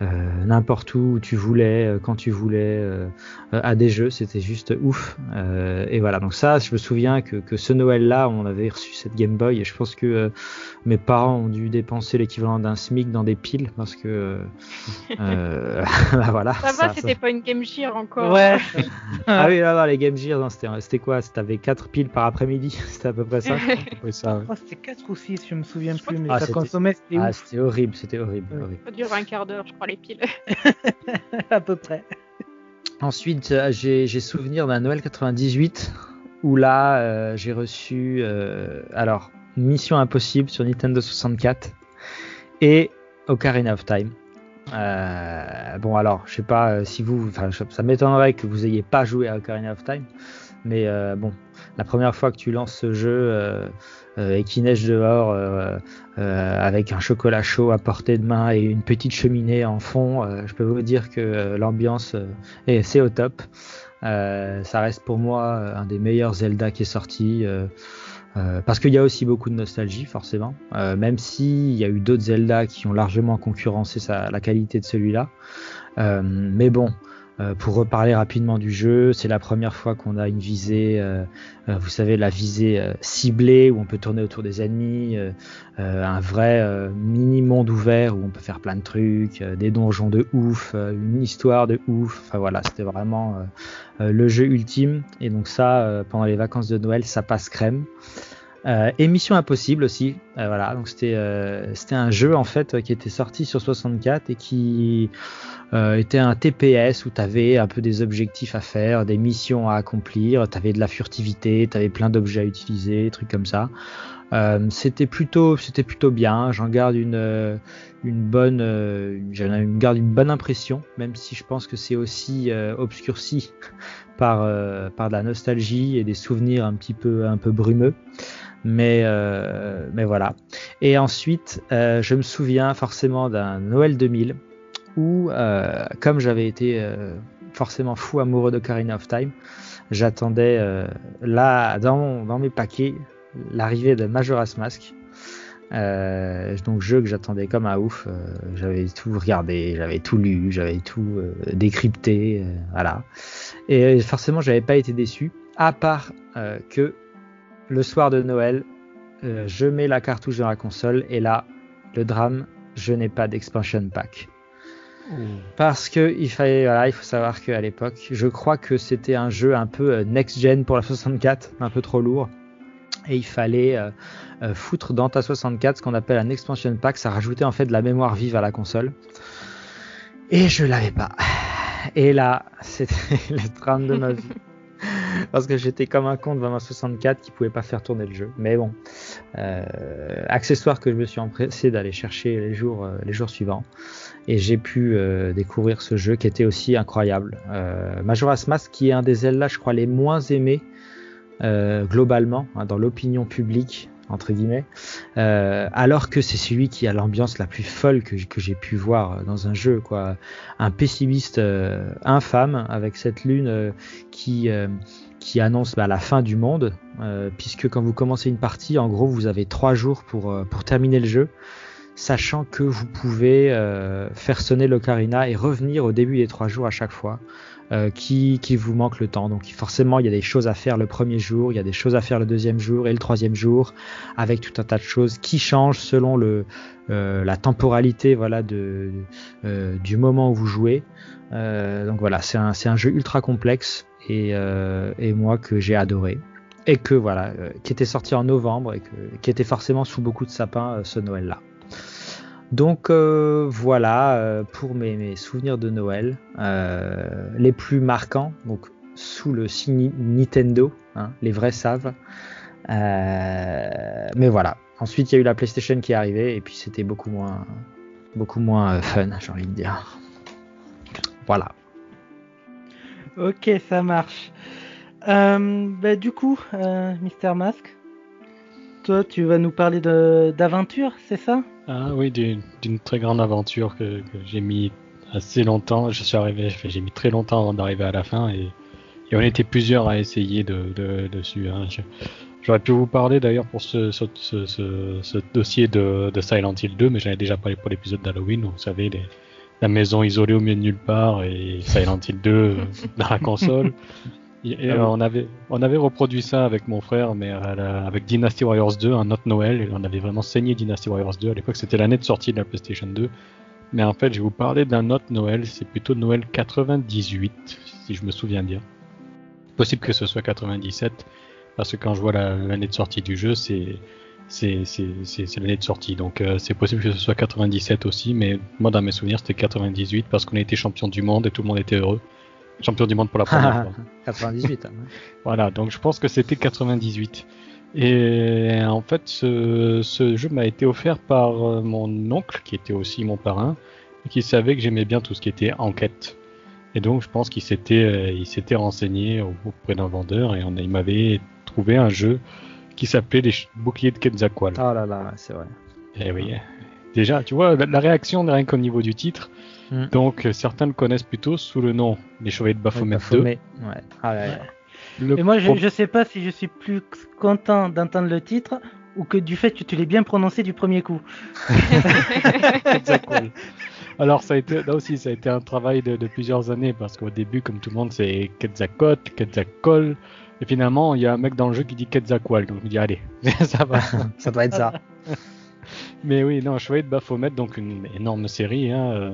euh, n'importe où, où tu voulais, euh, quand tu voulais, euh, à des jeux, c'était juste ouf. Euh, et voilà, donc ça, je me souviens que, que ce Noël-là, on avait reçu cette Game Boy et je pense que euh, mes parents ont dû dépenser l'équivalent d'un SMIC dans des piles parce que bah voilà. Ça va, ça- c'était pas une Game Gear encore. Ouais. ah oui, là, là, les Game Gear, non, c'était, quoi? C'était 4 piles par après-midi C'était à peu près ça ça, ouais. Oh, c'était 4 ou 6, je me souviens plus, mais Ah, ça c'était- consommait, c'était Ah, c'était horrible, c'était horrible, horrible. Ça dure un quart d'heure, je crois, les piles. à peu près. Ensuite, euh, j'ai, souvenir d'un Noël 98 où là, euh, j'ai reçu, euh, alors, Mission Impossible sur Nintendo 64 et Ocarina of Time. Euh, bon, alors, je sais pas euh, si vous, enfin, ça m'étonnerait que vous ayez pas joué à Ocarina of Time, mais euh, bon, la première fois que tu lances ce jeu et qu'il neige dehors euh, euh, avec un chocolat chaud à portée de main et une petite cheminée en fond, euh, je peux vous dire que euh, l'ambiance euh, est c'est au top. Euh, ça reste pour moi euh, un des meilleurs Zelda qui est sorti. euh, euh, parce qu'il y a aussi beaucoup de nostalgie, forcément. Euh, même s'il y a eu d'autres Zelda qui ont largement concurrencé la qualité de celui-là. Euh, mais bon, euh, pour reparler rapidement du jeu, c'est la première fois qu'on a une visée, euh, euh, vous savez, la visée euh, ciblée où on peut tourner autour des ennemis, euh, un vrai mini monde ouvert où on peut faire plein de trucs, des donjons de ouf, une histoire de ouf. Enfin voilà, c'était vraiment le jeu ultime. Et donc ça, pendant les vacances de Noël, ça passe crème. Euh, et Mission Impossible aussi, Euh, voilà. Donc c'était euh, c'était un jeu en fait qui était sorti sur 64 et qui euh, était un TPS où tu avais un peu des objectifs à faire, des missions à accomplir, tu avais de la furtivité, tu avais plein d'objets à utiliser, trucs comme ça. Euh, c'était plutôt c'était plutôt bien, j'en garde une euh, une bonne euh, j'en ai- garde une bonne impression même si je pense que c'est aussi euh, obscurci par euh, par de la nostalgie et des souvenirs un petit peu un peu brumeux. Mais euh, mais voilà. Et ensuite, euh, je me souviens forcément d'un Noël 2000 où, euh, comme j'avais été euh, forcément fou amoureux de Karina of Time, j'attendais euh, là dans, dans mes paquets l'arrivée de Majora's Mask. Euh, donc jeu que j'attendais comme un ouf. euh, j'avais tout regardé, j'avais tout lu, j'avais tout euh, décrypté, voilà. Et forcément, j'avais pas été déçu, à part que le soir de Noël, je mets la cartouche dans la console et là, le drame, je n'ai pas d'expansion pack. Parce que il fallait, voilà, il faut savoir qu'à l'époque, je crois que c'était un jeu un peu euh, next-gen pour la 64, un peu trop lourd. Et il fallait euh, euh, foutre dans ta 64 ce qu'on appelle un expansion pack, ça rajoutait en fait de la mémoire vive à la console. Et je l'avais pas. Et là, c'était le drame de ma vie. parce que j'étais comme un con devant ma 64 qui pouvait pas faire tourner le jeu. Mais bon, euh, accessoire que je me suis empressé d'aller chercher les jours, euh, les jours suivants. Et j'ai pu euh, découvrir ce jeu qui était aussi incroyable. Euh, Majora's Mask qui est un des Zelda, je crois, les moins aimés euh, globalement hein, dans l'opinion publique entre guillemets, euh, alors que c'est celui qui a l'ambiance la plus folle que, j'ai pu voir dans un jeu, quoi. Un pessimiste infâme avec cette lune qui annonce bah, la fin du monde, puisque quand vous commencez une partie, en gros, vous avez trois jours pour terminer le jeu, sachant que vous pouvez euh, faire sonner l'ocarina et revenir au début des trois jours à chaque fois. euh, qui, vous manque le temps. Donc forcément, il y a des choses à faire le premier jour, il y a des choses à faire le deuxième jour et le troisième jour, avec tout un tas de choses qui changent selon euh, la temporalité voilà, du moment où vous jouez. Donc voilà, c'est un, jeu ultra complexe et, moi que j'ai adoré. Et que voilà, qui était sorti en novembre et qui était forcément sous beaucoup de sapins ce Noël-là. Donc euh, voilà euh, pour mes, souvenirs de Noël euh, les plus marquants. Donc sous le signe Nintendo, hein, les vrais savent. Mais voilà. Ensuite il y a eu la PlayStation qui est arrivée et puis c'était beaucoup moins fun, j'ai envie de dire. Voilà. Ok, ça marche. Bah, du coup, Mister Mask, toi, tu vas nous parler d'aventure, c'est ça? Ah oui, d'une très grande aventure que, j'ai mis assez longtemps. Je suis arrivé, j'ai mis très longtemps avant d'arriver à la fin et, on était plusieurs à essayer de, de- dessus. hein. J'aurais pu vous parler d'ailleurs pour ce, dossier de, Silent Hill 2, mais j'en ai déjà parlé pour l'épisode d'Halloween. Vous savez, la maison isolée au milieu de nulle part et Silent Hill 2 euh, dans la console. Et, euh, on avait on avait reproduit ça avec mon frère, mais à la- avec Dynasty Warriors 2, un autre Noël, et on avait vraiment saigné Dynasty Warriors 2. À l'époque, c'était l'année de sortie de la PlayStation 2. Mais en fait, je vais vous parler d'un autre Noël, c'est plutôt Noël 98, si je me souviens bien. Possible que ce soit 97, parce que quand je vois la- l'année de sortie du jeu, c'est l'année de sortie. Donc euh, c'est possible que ce soit 97 aussi, mais moi dans mes souvenirs c'était 98 parce qu'on a été champion du monde et tout le monde était heureux. Champion du monde pour la première fois. 98. hein. Voilà, donc je pense que c'était 98. Et en fait, ce, ce jeu m'a été offert par euh, mon oncle, qui était aussi mon parrain, et qui savait que j'aimais bien tout ce qui était enquête. Et donc, je pense qu'il s'était, euh, il s'était renseigné au- auprès d'un vendeur, et on il m'avait trouvé un jeu qui s'appelait les boucliers de Quetzalcoatl. Oh là là, c'est vrai. Eh oui. Déjà, tu vois, la, la réaction n'est rien qu'au niveau du titre. Mm. Donc, euh, certains le connaissent plutôt sous le nom Les Chevaliers de Baphomet 2. Baphomet, Ouais. Ah là là. Le Et moi, je, pro- je sais pas si je suis plus content d'entendre le titre ou que du fait que tu l'aies bien prononcé du premier coup. Alors ça a été là aussi ça a été un travail de, de plusieurs années parce qu'au début comme tout le monde c'est Quetzalcoatl, Quetzalcoatl et finalement il y a un mec dans le jeu qui dit Quetzalcoatl donc je me dis allez ça va. ça doit être ça. Mais oui non Chevalier de Baphomet donc une énorme série hein, euh.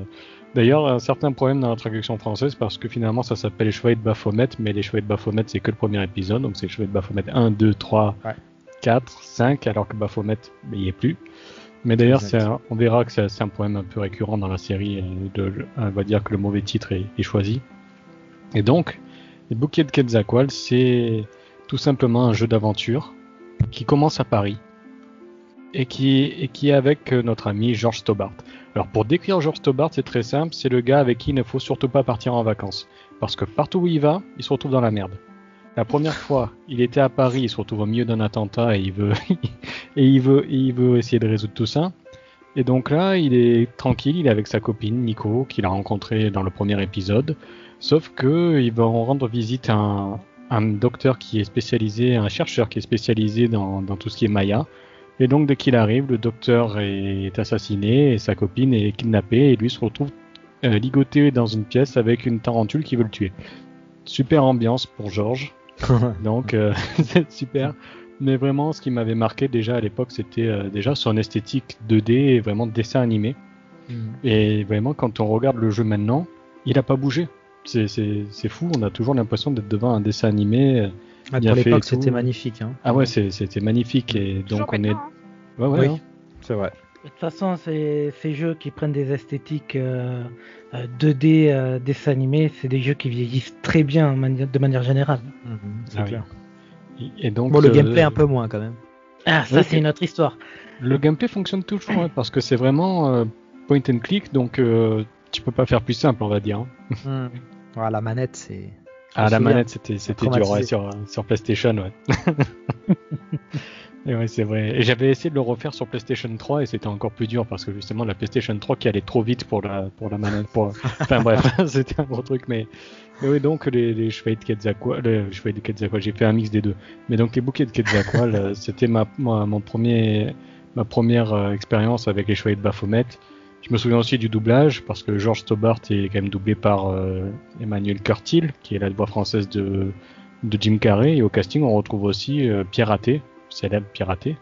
D'ailleurs un certain problème dans la traduction française parce que finalement ça s'appelle les Chevaliers de Baphomet mais les Chevaliers de Baphomet c'est que le premier épisode donc c'est les Chevaliers de Baphomet 1, 2, 3, Ouais. 4, 5 alors que Baphomet il y est plus. Mais d'ailleurs, on verra que c'est un problème un peu récurrent dans la série. euh, De, on va dire que le mauvais titre est, est choisi. Et donc, les bouquets de Quetzalcoatl, c'est tout simplement un jeu d'aventure qui commence à Paris et qui, et qui est avec euh, notre ami George Stobart. Alors, pour décrire George Stobart, c'est très simple. C'est le gars avec qui il ne faut surtout pas partir en vacances. Parce que partout où il va, il se retrouve dans la merde. La première fois, il était à Paris, il se retrouve au milieu d'un attentat et il veut, et il veut, et il veut essayer de résoudre tout ça. Et donc là, il est tranquille, il est avec sa copine Nico, qu'il a rencontré dans le premier épisode. Sauf que il va rendre visite à un, un docteur qui est spécialisé, un chercheur qui est spécialisé dans, dans tout ce qui est Maya. Et donc dès qu'il arrive, le docteur est assassiné et sa copine est kidnappée et lui se retrouve euh, ligoté dans une pièce avec une tarentule qui veut le tuer. Super ambiance pour Georges. Donc euh, c'est super. Mais vraiment, ce qui m'avait marqué déjà à l'époque, c'était euh, déjà son esthétique 2D et vraiment dessin animé. Mm. Et vraiment, quand on regarde le jeu maintenant, il a pas bougé. C'est fou, on a toujours l'impression d'être devant un dessin animé. Ah, Bien pour l'époque, c'était magnifique. Hein. Ah ouais, c'était magnifique. Et donc on est. hein. Ouais, ouais, Oui. hein. C'est vrai. De toute façon, ces, ces jeux qui prennent des esthétiques euh, euh, 2D, euh, dessins animés, c'est des jeux qui vieillissent très bien en mani- de manière générale. Mhm, c'est Ah oui. clair. Et donc, Bon, le euh, gameplay un peu moins quand même. Ah, ça Ouais, c'est une autre histoire. Le gameplay fonctionne toujours hein, parce que c'est vraiment euh, point and click, donc euh, tu peux pas faire plus simple, on va dire. hein. Ouais, la manette, c'est. Ah, la manette, c'était c'était dur ouais, sur, sur PlayStation, ouais. et ouais, c'est vrai. Et j'avais essayé de le refaire sur PlayStation 3 et c'était encore plus dur parce que justement la PlayStation 3 qui allait trop vite pour la pour la manette. Pour... Enfin bref, c'était un gros truc, mais mais oui donc les, les chevaliers de Quetzalcoatl, les chevaliers de Quetzalcoatl, j'ai fait un mix des deux. Mais donc les bouquets de Quetzalcoatl, euh, c'était ma, ma mon premier ma première euh, expérience avec les chevaliers de Baphomet. Je me souviens aussi du doublage parce que George Stobart est quand même doublé par euh, Emmanuel Curtil, qui est la voix française de, de Jim Carrey. Et au casting, on retrouve aussi euh, Pierre Athé, célèbre Pierre Athé,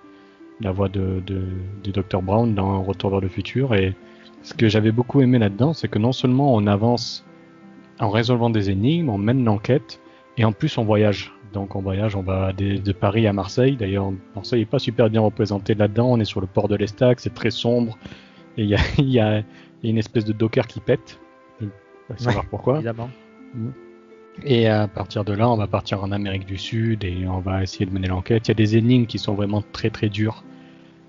la voix de, de, de Dr. Brown dans Retour vers le futur. Et ce que j'avais beaucoup aimé là-dedans, c'est que non seulement on avance en résolvant des énigmes, on mène l'enquête, et en plus on voyage. Donc on voyage, on va des- de Paris à Marseille. D'ailleurs, Marseille n'est pas super bien représenté là-dedans. On est sur le port de l'Estac, c'est très sombre. Et il y a, il y, a, il y a une espèce de docker qui pète. Vais pas savoir pourquoi. Évidemment. Et à partir de là, on va partir en Amérique du Sud et on va essayer de mener l'enquête. Il y a des énigmes qui sont vraiment très très dures.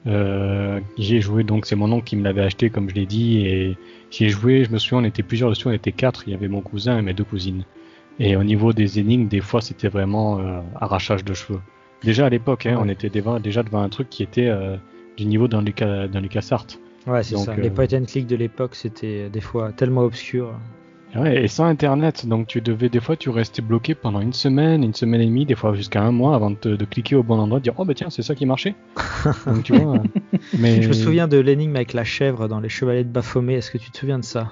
Euh, j'ai joué, donc c'est mon oncle qui me l'avait acheté, comme je l'ai dit, et j'y ai joué. Je me souviens, on était plusieurs dessus, on était quatre. Il y avait mon cousin et mes deux cousines. Et au niveau des énigmes, des fois, c'était vraiment euh, arrachage de cheveux. Déjà à l'époque, hein, Ouais. on était devant- déjà devant un truc qui était euh, du niveau dans Lucas, dans LucasArts. Ouais, c'est ça. euh, Les point and click de l'époque, c'était euh, des fois tellement obscur. Ouais, et sans internet, donc tu devais des fois tu restais bloqué pendant une semaine, une semaine et demie, des fois jusqu'à un mois avant de, te- de cliquer au bon endroit, de dire oh bah tiens c'est ça qui marchait. donc tu vois. euh, Mais Je me souviens de l'énigme avec la chèvre dans les Chevaliers de Baphomet. Est-ce que tu te souviens de ça?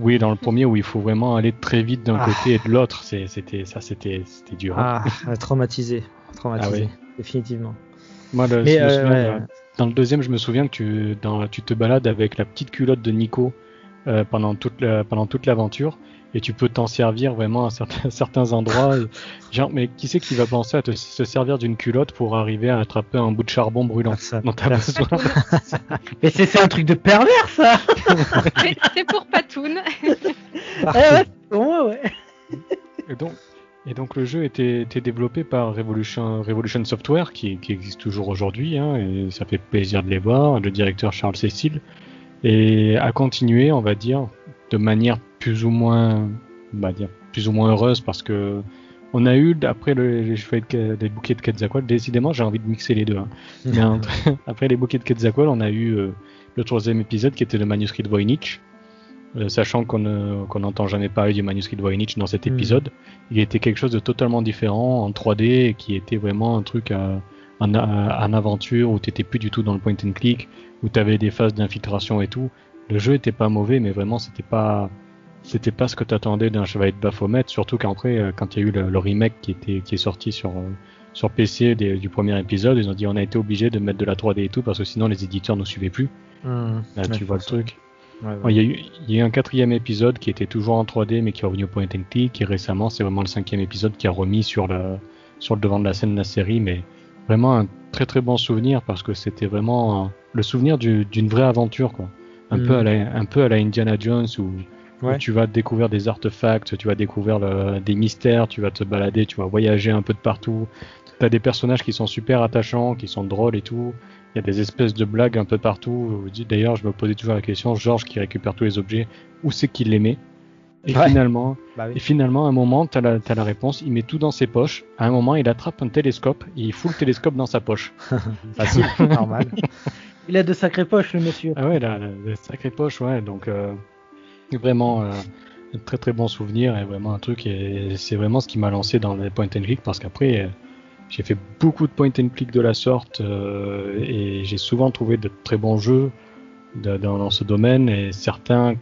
Oui, dans le premier où il faut vraiment aller très vite d'un Ah. côté et de l'autre, c'était ça, c'était c'était dur. hein. Ah, traumatisé. Traumatisé. Ah ouais. Définitivement. Moi, le- Mais euh, ouais, euh, dans le deuxième, je me souviens que tu dans, tu te balades avec la petite culotte de Nico euh, pendant toute la- pendant toute l'aventure. Et tu peux t'en servir vraiment à certains, certains endroits. Genre, mais qui c'est qui va penser à te, se servir d'une culotte pour arriver à attraper un bout de charbon brûlant Personne. dont t'as besoin Mais c'est c'est un truc de pervers ça C'est c'est pour Patoun. Eh ouais, c'est pour moi, ouais. Et donc, et donc le jeu était, était développé par Revolution, Revolution Software, qui, qui existe toujours aujourd'hui, hein, et ça fait plaisir de les voir, le directeur Charles Cécile, et a continué, on va dire, de manière plus ou moins, on va dire, plus ou moins heureuse, parce que on a eu, après le, les, chevaliers de- les bouquets de Quetzalcoatl, décidément j'ai envie de mixer les deux. hein. Mais entre- après les bouquets de Quetzalcoatl, on a eu euh, le troisième épisode qui était le manuscrit de Voynich. Euh, sachant qu'on ne- qu'on n'entend jamais parler du manuscrit de Voynich dans cet Mhm. épisode, il était quelque chose de totalement différent en 3D et qui était vraiment un truc à, en aventure où t'étais plus du tout dans le point and click, où t'avais des phases d'infiltration et tout. Le jeu était pas mauvais, mais vraiment c'était pas c'était pas ce que t'attendais d'un chevalier de Baphomet, surtout qu'après euh, quand il y a eu le, le remake qui était qui est sorti sur euh, sur PC des- du premier épisode, ils ont dit on a été obligé de mettre de la 3D et tout parce que sinon les éditeurs nous suivaient plus. Hum, Là, tu vois le forcément. Ouais, ouais. Il y, a eu, il y a eu un quatrième épisode qui était toujours en 3D mais qui est revenu au point and click et récemment c'est vraiment le cinquième épisode qui a remis sur le, sur le devant de la scène la série mais vraiment un très très bon souvenir parce que c'était vraiment le souvenir du- d'une vraie aventure quoi. Un, peu à la, un peu à la Indiana Jones où, tu vas découvrir des artefacts, tu vas découvrir le- des mystères, tu vas te balader, tu vas voyager un peu de partout. T'as des personnages qui sont super attachants, qui sont drôles et tout. Il y a des espèces de blagues un peu partout. D'ailleurs, je me posais toujours la question, Georges qui récupère tous les objets, où c'est qu'il les met Et Ouais. finalement, Bah oui. et finalement, à un moment, t'as la, t'as la réponse. Il met tout dans ses poches. À un moment, il attrape un télescope et il fout le télescope dans sa poche. Facile, normal. Il a de sacrées poches, le monsieur. Ah ouais, la, la, la sacrée poche, ouais. Donc euh, vraiment euh, un très très bon souvenir et vraiment un truc. Et c'est vraiment ce qui m'a lancé dans les point and click parce qu'après euh, j'ai fait beaucoup de point and click de la sorte euh, et j'ai souvent trouvé de très bons jeux de- dans, dans ce domaine et certains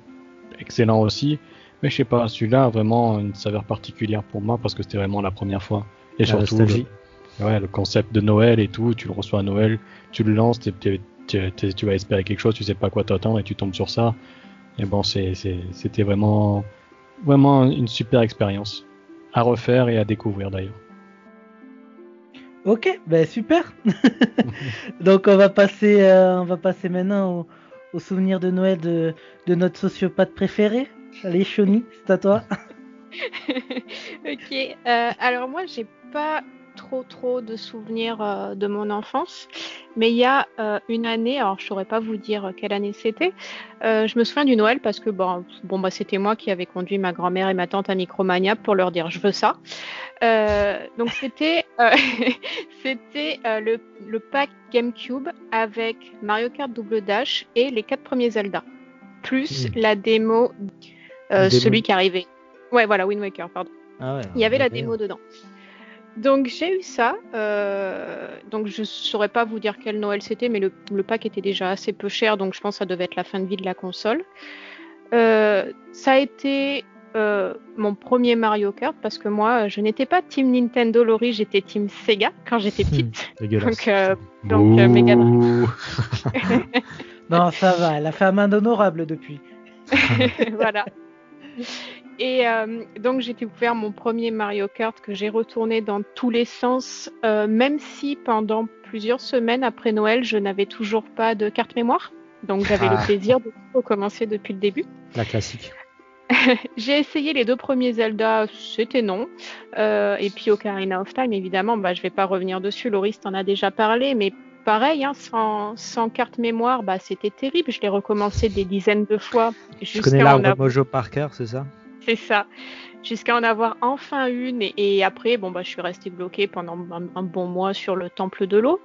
excellents aussi. Mais je sais pas, celui-là a vraiment une saveur particulière pour moi parce que c'était vraiment la première fois. Et La surtout, le, ouais, le concept de Noël et tout, tu le reçois à Noël, tu le lances, tu vas espérer quelque chose, tu sais pas quoi t'attendre et tu tombes sur ça. Et bon, c'était vraiment, vraiment une super expérience à refaire et à découvrir d'ailleurs. Ok, ben super. Donc on va passer, euh, on va passer maintenant au, au souvenir de Noël de, de notre sociopathe préféré. Allez, Shoni, c'est à toi. ok. euh, alors moi, j'ai pas trop trop de souvenirs euh, de mon enfance, mais il y a euh, une année, alors je saurais pas vous dire quelle année c'était. euh, je me souviens du Noël parce que bon, bon bah c'était moi qui avais conduit ma grand-mère et ma tante à Micromania pour leur dire je veux ça. Euh, donc c'était euh, c'était euh, le, le pack GameCube avec Mario Kart Double Dash et les quatre premiers Zelda, plus Mm. la démo, euh, Démo. celui qui arrivait. Ouais, voilà, Wind Waker, pardon. Ah ouais, Il y avait la démo dedans. Donc j'ai eu ça. euh, donc je saurais pas vous dire quel Noël c'était, mais le, le pack était déjà assez peu cher, donc je pense que ça devait être la fin de vie de la console. Euh, ça a été euh, mon premier Mario Kart parce que moi je n'étais pas team Nintendo Lori, j'étais team Sega quand j'étais petite. Dégueulasse. Donc, euh, donc, euh, Mega. Non, ça va, elle a fait amende honorable depuis. voilà. Et euh, donc j'ai découvert mon premier Mario Kart que j'ai retourné dans tous les sens, euh, même si pendant plusieurs semaines après Noël, je n'avais toujours pas de carte mémoire. Donc j'avais Ah. le plaisir de recommencer depuis le début. La classique. J'ai essayé les deux premiers Zelda, c'était non. Euh, et puis Ocarina of Time, évidemment, bah, je vais pas revenir dessus. Loris t'en a déjà parlé, mais pareil, hein, sans, sans carte mémoire, bah, c'était terrible. Je l'ai recommencé des dizaines de fois. Jusqu'à connais l'arbre avoir- Mojo Parker, c'est ça? C'est ça. Jusqu'à en avoir enfin une. Et, et après, bon, bah, je suis restée bloquée pendant un, un bon mois sur le temple de l'eau.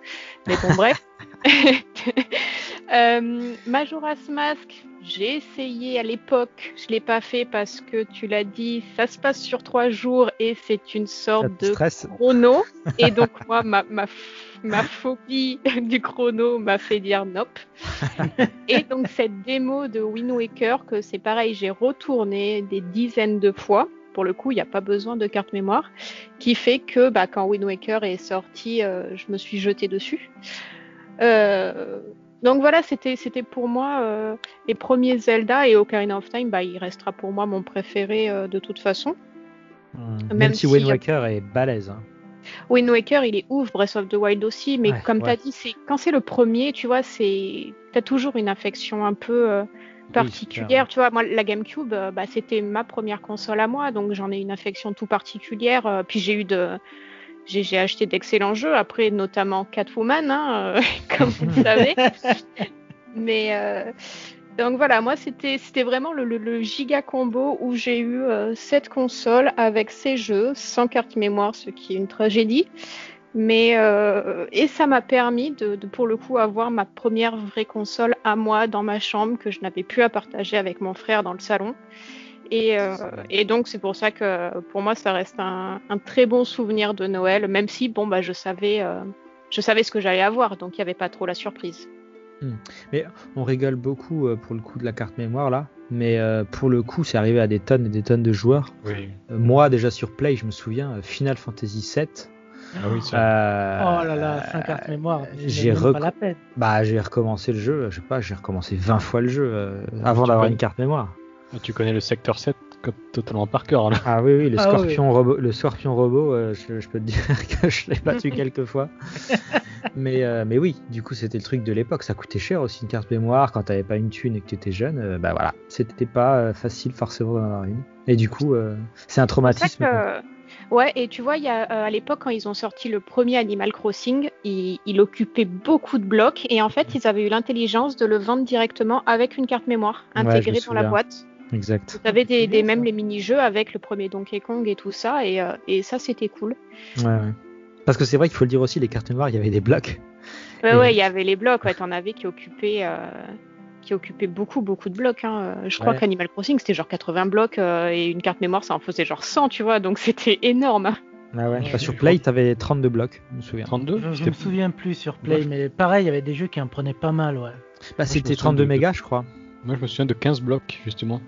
Mais bon, bref. Euh, Majora's Mask, j'ai essayé à l'époque. Je l'ai pas fait parce que tu l'as dit, ça se passe sur trois jours et c'est une sorte te de stresse chrono. Et donc, moi, ma, ma, ma phobie du chrono m'a fait dire nope. Et donc, cette démo de Wind Waker, que c'est pareil, j'ai retourné des dizaines de fois. Pour le coup, il n'y a pas besoin de carte mémoire. Qui fait que bah, quand Wind Waker est sorti, euh, je me suis jetée dessus. Euh, donc voilà, c'était c'était pour moi euh, les premiers Zelda et Ocarina of Time, bah, il restera pour moi mon préféré de toute façon. Même, Même si si- Wind Waker est balèze. hein. Wind Waker, il est ouf, Breath of the Wild aussi, mais Ouais, comme tu as ouais. dit, c'est quand c'est le premier, tu vois, c'est t'as toujours une affection un peu euh, particulière. tu vois, moi la GameCube, euh, bah, c'était ma première console à moi, donc j'en ai une affection tout particulière. euh, puis j'ai eu de j'ai acheté d'excellents jeux, après notamment Catwoman, hein, comme vous le savez. Mais donc voilà, moi c'était c'était vraiment le, le- le giga combo où j'ai eu euh, cette console avec ces jeux sans carte mémoire, ce qui est une tragédie. Mais euh, et ça m'a permis de, de, pour le coup avoir ma première vraie console à moi dans ma chambre que je n'avais plus à partager avec mon frère dans le salon. Et, euh, et donc c'est pour ça que pour moi ça reste un, un très bon souvenir de Noël, même si bon bah je savais euh, je savais ce que j'allais avoir, donc il n'y avait pas trop la surprise. Mais on rigole beaucoup euh, pour le coup de la carte mémoire là. Mais euh, pour le coup, c'est arrivé à des tonnes et des tonnes de joueurs. Oui. Euh, moi, déjà sur Play, je me souviens, euh, Final Fantasy VII. Ah oui, ça. euh, Oh là là, sans carte mémoire. c'est j'ai même rec- pas la peine. Bah, j'ai recommencé le jeu. Je sais pas, j'ai recommencé 20 fois le jeu euh, avant d'avoir une carte mémoire. Ah, Tu connais le secteur 7 comme totalement par cœur. Là. Ah oui, oui, le Ah scorpion robot, le scorpion robot, euh, je, je peux te dire que je l'ai battu quelques fois. Mais, euh, mais oui, du coup, c'était le truc de l'époque. Ça coûtait cher aussi une carte mémoire quand t'avais pas une thune et que t'étais jeune. euh, bah voilà, c'était pas euh, facile forcément d'en avoir une. Et du coup, euh, c'est un traumatisme. Ouais, et tu vois, il y a, euh, à l'époque, quand ils ont sorti le premier Animal Crossing, il, il occupait beaucoup de blocs, et en fait, ils avaient eu l'intelligence de le vendre directement avec une carte mémoire Ouais, intégrée dans la boîte. Exact. Vous avez des, des même les mini-jeux avec le premier Donkey Kong et tout ça, et, euh, et ça, c'était cool. Ouais, ouais. Parce que c'est vrai qu'il faut le dire aussi, les cartes mémoires, il y avait des blocs. Ouais, Et- ouais, il y avait les blocs, ouais, t'en avais qui occupaient, euh, qui occupaient beaucoup, beaucoup de blocs. Hein. Je crois Ouais. qu'Animal Crossing, c'était genre 80 blocs, euh, et une carte mémoire, ça en faisait genre 100, tu vois, donc c'était énorme. Ah ouais. Ouais, Bah, sur Play, t'avais 32 blocs, je me souviens. 32 Je, je me souviens plus sur Play, mais pareil, il y avait des jeux qui en prenaient pas mal, ouais. Bah, c'était souviens 32 de- mégas, je crois. Moi, je me souviens de 15 blocs, justement,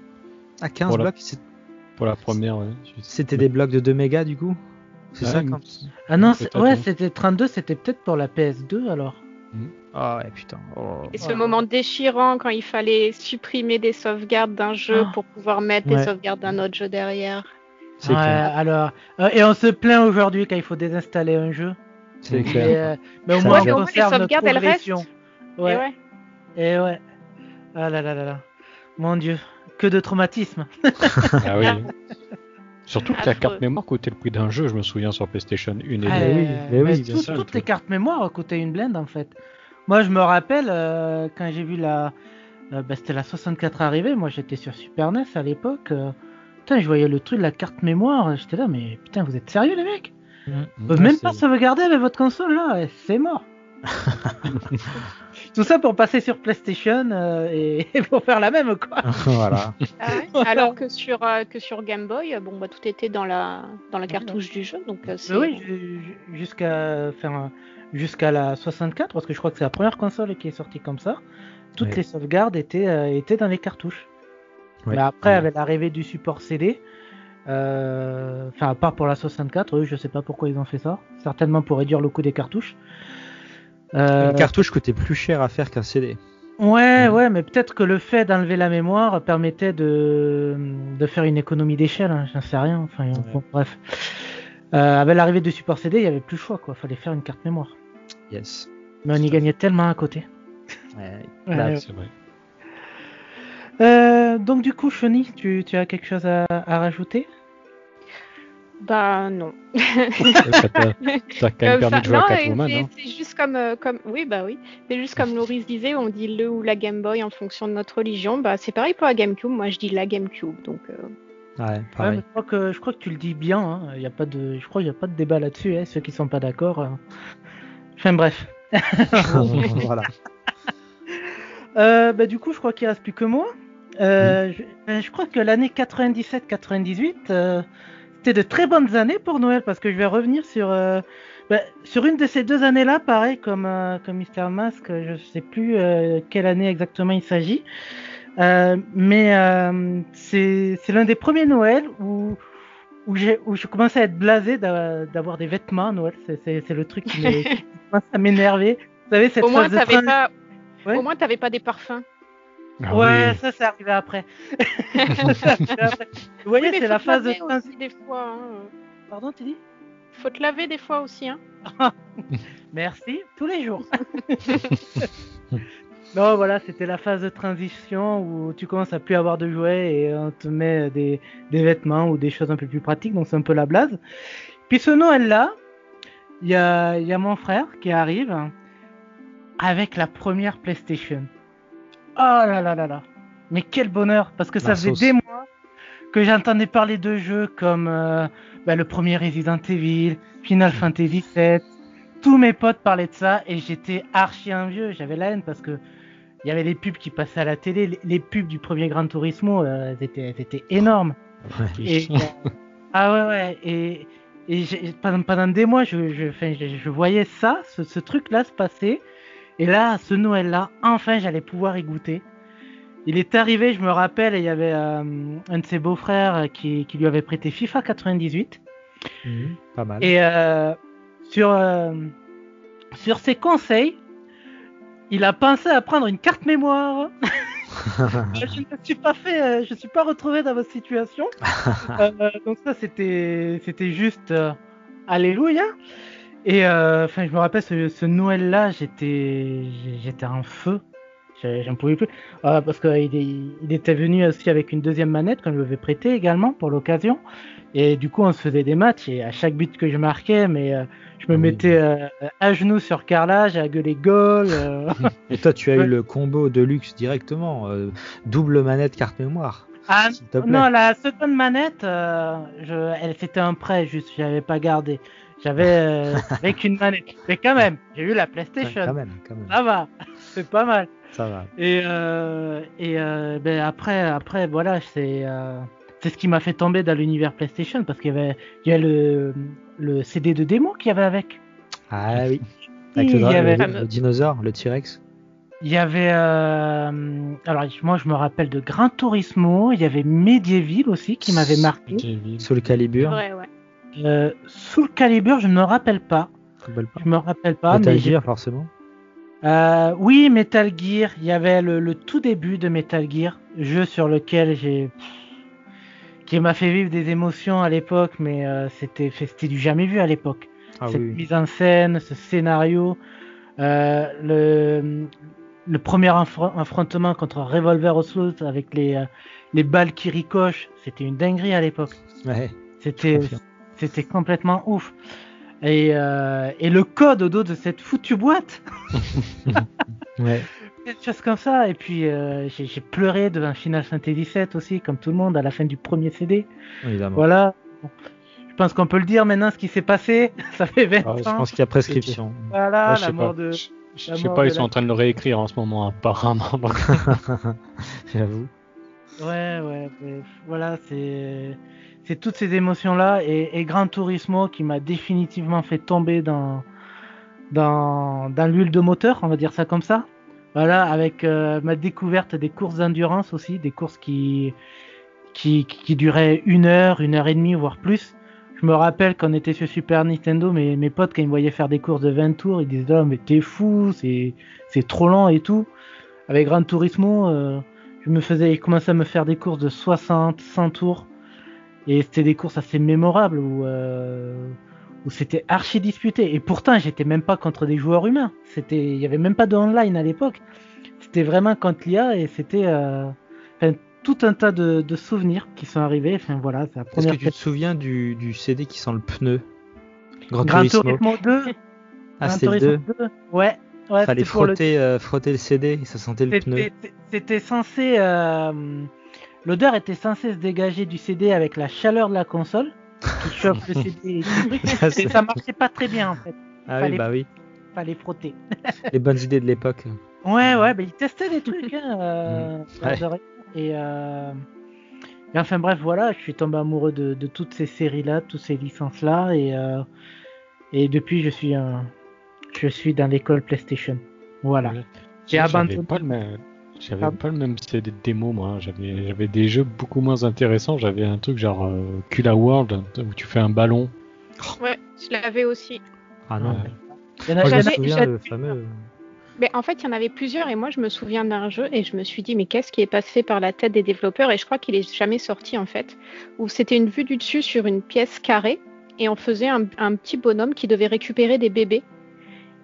Ah, 15 Voilà. blocs c'est- pour la première. ouais. C'était des blocs de 2 mégas, du coup C'est Ouais, ça quand... Ah non, c'est- ouais, c'était 32, c'était peut-être pour la PS2 alors. Ah ouais, putain. Oh. Et ce Ouais. moment déchirant quand il fallait supprimer des sauvegardes d'un jeu Ah. pour pouvoir mettre Ouais. des sauvegardes d'un autre jeu derrière. C'est Ouais, clair. alors, euh, et on se plaint aujourd'hui quand il faut désinstaller un jeu. C'est clair. euh, mais au moins on les conserve notre sauvegardes, elles restent. progression. Et Ouais. ouais. Et ouais. Ah là là là là. Mon dieu, que de traumatisme. Ah oui. Surtout que la carte mémoire coûtait le prix d'un jeu, je me souviens, sur PlayStation 1 et 2. Ah, oui, mais oui, bien tout- sûr. toutes les cartes mémoire coûtaient une blende en fait. Moi je me rappelle euh, quand j'ai vu la. euh, bah, C'était la 64 arrivée, moi j'étais sur Super NES à l'époque. euh, Putain, je voyais le truc de la carte mémoire, j'étais là, mais putain, vous êtes sérieux les mecs? Mm. Vous pouvez Ouais, même pas sauvegarder avec votre console là, et c'est mort. Tout ça pour passer sur PlayStation euh, et, et pour faire la même quoi. voilà. Ah ouais. Alors que sur, euh, que sur Game Boy, bon, bah, tout était dans la, dans la cartouche du jeu. Donc, euh, oui, ju- ju- jusqu'à enfin, jusqu'à la 64, parce que je crois que c'est la première console qui est sortie comme ça. Toutes les sauvegardes étaient, euh, étaient dans les cartouches. Mais après, avec l'arrivée du support CD, euh, enfin, à part pour la 64, eux, je sais pas pourquoi ils ont fait ça. Certainement pour réduire le coût des cartouches. Euh, Une cartouche coûtait plus cher à faire qu'un CD. Ouais, Mhm. ouais, mais peut-être que le fait d'enlever la mémoire permettait de, de faire une économie d'échelle, hein, j'en sais rien. Enfin, bon, bref. Euh, avec l'arrivée du support CD, il y avait plus le choix, quoi. Fallait faire une carte mémoire. Yes. Mais on y gagnait tellement à côté. Ouais. C'est vrai. Euh, donc du coup, Choni, tu, tu as quelque chose à, à rajouter? Bah non. T'as quand même permis de jouer à non, Catwoman, c'est- hein. c'est juste comme, euh, comme, oui, bah oui. C'est juste comme Loris disait, on dit le ou la Game Boy en fonction de notre religion. Bah c'est pareil pour la GameCube. Moi, je dis la GameCube. Donc, euh, Ouais, Ouais, pareil. mais je crois que je crois que tu le dis bien. Hein. Il y a pas de, je crois qu'il y a pas de débat là-dessus. Hein. Ceux qui sont pas d'accord. euh. Enfin bref. voilà. Euh, bah, du coup, je crois qu'il reste plus que moi. Euh, je, ben, je crois que l'année 97-98, euh, c'était de très bonnes années pour Noël parce que je vais revenir sur euh, ben, sur une de ces deux années-là, pareil comme euh, comme Mister Mask, je sais plus euh, quelle année exactement il s'agit, Euh, mais c'est l'un des premiers Noël où où j'ai où je commençais à être blasé d'a- d'avoir des vêtements à Noël. C'est le truc qui, me- qui commence à m'énerver. Vous savez cette au moins, train- pas, Ouais. moins, t'avais pas des parfums. Ah ouais, oui. ça c'est arrivé après. Ça, c'est arrivé après. Vous voyez, Oui, c'est la phase de aussi des fois. hein. Pardon, tu dis? Faut te laver des fois aussi, hein. Merci, tous les jours. non, voilà, c'était la phase de transition où tu commences à plus avoir de jouets et on te met des, des vêtements ou des choses un peu plus pratiques, donc c'est un peu la blase. Puis ce Noël-là, il y a, il y a mon frère qui arrive avec la première PlayStation. Oh là là là là. Mais quel bonheur, parce que ça faisait des mois que j'entendais parler de jeux comme euh, bah, le premier Resident Evil, Final Fantasy VII. Tous mes potes parlaient de ça et j'étais archi envieux. J'avais la haine parce que il y avait les pubs qui passaient à la télé. Les, les pubs du premier Gran Turismo, euh, elles, étaient, elles étaient énormes. Et, euh, ah ouais, ouais. Et, pendant, pendant des mois, je, je, enfin, je, je voyais ça, ce, ce truc-là se passer. Et là, ce Noël-là, enfin, j'allais pouvoir y goûter. Il est arrivé, je me rappelle, et il y avait euh, un de ses beaux-frères qui, qui lui avait prêté FIFA 98. Mhm, pas mal. Et euh, sur, euh, sur ses conseils, il a pensé à prendre une carte mémoire. je ne me suis pas fait, je suis pas retrouvé dans votre situation. Donc ça, c'était, c'était juste alléluia. Et euh, enfin, je me rappelle ce, ce Noël-là, j'étais, j'étais en feu. J'en pouvais plus. Euh, parce qu'il il était venu aussi avec une deuxième manette qu'on lui avait prêté également pour l'occasion. Et du coup, on se faisait des matchs et à chaque but que je marquais, mais euh, je me Oui. mettais à genoux sur carrelage, à gueuler goal. Et toi, tu as Ouais. eu le combo de luxe directement. double manette carte mémoire. Ah, non, la seconde manette, je, elle c'était un prêt, juste, je l'avais pas gardé. J'avais euh, avec une manette. Mais quand même, j'ai eu la Ouais, PlayStation. quand même, quand même. Ça va, c'est pas mal. Ça va. Et, euh, et euh, ben après, après, voilà, c'est euh, c'est ce qui m'a fait tomber dans l'univers PlayStation parce qu'il y avait, il y a le, le CD de démo qu'il y avait avec. Ah oui. Avec Il le, y dra- avait- le- le dinosaure, le T-Rex. Il y avait, euh, alors moi je me rappelle de Gran Turismo, il y avait Medieval aussi qui m'avait marqué. Sous le calibre. vrai, ouais. Euh, Soul Calibur, je ne me rappelle pas. Park. Je me rappelle pas, Metal mais Gear, forcément. Euh, oui, Metal Gear. Il y avait le, le tout début de Metal Gear, jeu sur lequel j'ai, qui m'a fait vivre des émotions à l'époque, mais euh, c'était, c'était du jamais vu à l'époque. Ah cette oui, mise en scène, ce scénario, euh, le, le premier affro- affrontement contre Revolver Oslo avec les, les balles qui ricochent, c'était une dinguerie à l'époque. Ouais, C'était. C'était complètement ouf. Et, euh, et le code au dos de cette foutue boîte, ouais. des choses comme ça. Et puis euh, j'ai, pleuré devant Final Fantasy VII aussi, comme tout le monde, à la fin du premier CD. évidemment. Voilà. Bon. Je pense qu'on peut le dire maintenant ce qui s'est passé. Ça fait 20 Ah, Je ans. pense qu'il y a prescription. Voilà, je la mort pas. de. Je je sais pas, ils sont la- en train de le réécrire en ce moment, apparemment. J'avoue. Ouais, ouais, ouais. Voilà, c'est c'est toutes ces émotions là et, Gran Turismo qui m'a définitivement fait tomber dans l'huile de moteur, on va dire ça comme ça. Voilà, avec euh, ma découverte des courses d'endurance aussi, des courses qui duraient une heure, une heure et demie voire plus. Je me rappelle quand on était sur Super Nintendo, mes, potes, quand ils me voyaient faire des courses de 20 tours, ils disaient, oh, mais t'es fou, c'est, trop lent et tout. Avec Gran Turismo, euh, je me faisais, je commençais à me faire des courses de 60, 100 tours. Et c'était des courses assez mémorables où, euh, où c'était archi disputé. Et pourtant, j'étais même pas contre des joueurs humains. C'était, il y avait même pas de online à l'époque. C'était vraiment contre l'IA et c'était, euh, enfin, tout un tas de, de souvenirs qui sont arrivés. Enfin, voilà, c'est la Est-ce première que tu te souviens du, du CD qui sent le pneu? Gran Gran Turismo. Turismo 2. Ah, Turismo 2. 2. Ouais. ouais Fallait le- euh, frotter le CD et ça sentait le pneu. C'était c'était censé. euh, L'odeur était censée se dégager du CD avec la chaleur de la console qui chauffe le CD. Ça, c'est- ça marchait pas très bien en fait. ah oui, fallait- bah oui. Fallait frotter. Les bonnes idées de l'époque. Ouais, ouais, mais ils testaient des trucs. Hein, euh, Ouais. et, euh, et enfin bref, voilà, je suis tombé amoureux de, de toutes ces séries-là, toutes ces licences-là, et euh, et depuis je suis un, je suis dans l'école PlayStation. Voilà. J'ai abandonné. pas le même. J'avais pas le même CD de démo, moi. J'avais, j'avais des jeux beaucoup moins intéressants. J'avais un truc genre euh, Kula World où tu fais un ballon. Ouais, je l'avais aussi. Ah non. Ouais. Il y en a- Moi, je me souviens le fameux. Mais en fait, il y en avait plusieurs et moi, je me souviens d'un jeu et je me suis dit, mais qu'est-ce qui est passé par la tête des développeurs? Et je crois qu'il est jamais sorti en fait. Où c'était une vue du dessus sur une pièce carrée et on faisait un, un petit bonhomme qui devait récupérer des bébés.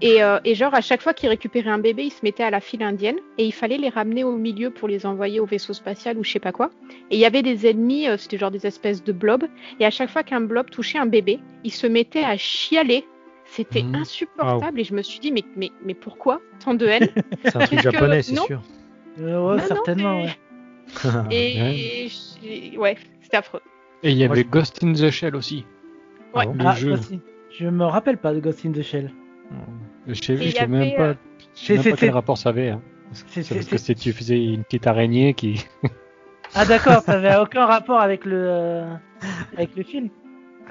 Et, euh, et genre, à chaque fois qu'il récupérait un bébé, il se mettait à la file indienne et il fallait les ramener au milieu pour les envoyer au vaisseau spatial ou je sais pas quoi. Et il y avait des ennemis, euh, c'était genre des espèces de blobs. Et à chaque fois qu'un blob touchait un bébé, il se mettait à chialer. C'était Mhm. insupportable et je me suis dit, mais, mais, mais pourquoi tant de haine? C'est un truc Parce que- japonais, c'est sûr. Euh, ouais, Non, non, certainement. mais- ouais. Et, Ouais. c'était affreux. Et il y Moi, avait je- Ghost in the Shell aussi. Ouais. Ah Le Ah, jeu. In- Je me rappelle pas de Ghost in the Shell. Je sais, je même pas, je sais même c'est- pas quel rapport ça avait. hein. C'est- parce que tu faisais une petite araignée qui. Ah d'accord, ça avait aucun rapport avec le euh, avec le film.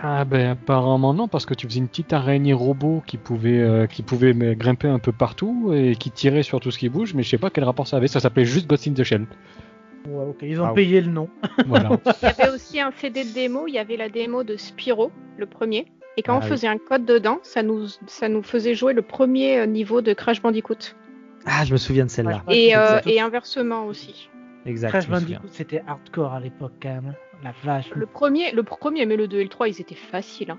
Ah ben apparemment non parce que tu faisais une petite araignée robot qui pouvait euh, qui pouvait grimper un peu partout et qui tirait sur tout ce qui bouge mais je sais pas quel rapport ça avait ça s'appelait juste Ghost in the Shell Ouais, ok, ils ont Ah, payé le nom. voilà Il y avait aussi un CD de démo, il y avait la démo de Spyro, le premier. Et quand Ah on oui. faisait un code dedans, ça nous, ça nous faisait jouer le premier euh, niveau de Crash Bandicoot. Ah, je me souviens de celle-là. Et, euh, et inversement aussi. Exact. Crash. Bandicoot, c'était hardcore à l'époque quand même. La vache. Le premier, le premier, mais le 2 et le 3, ils étaient faciles. hein.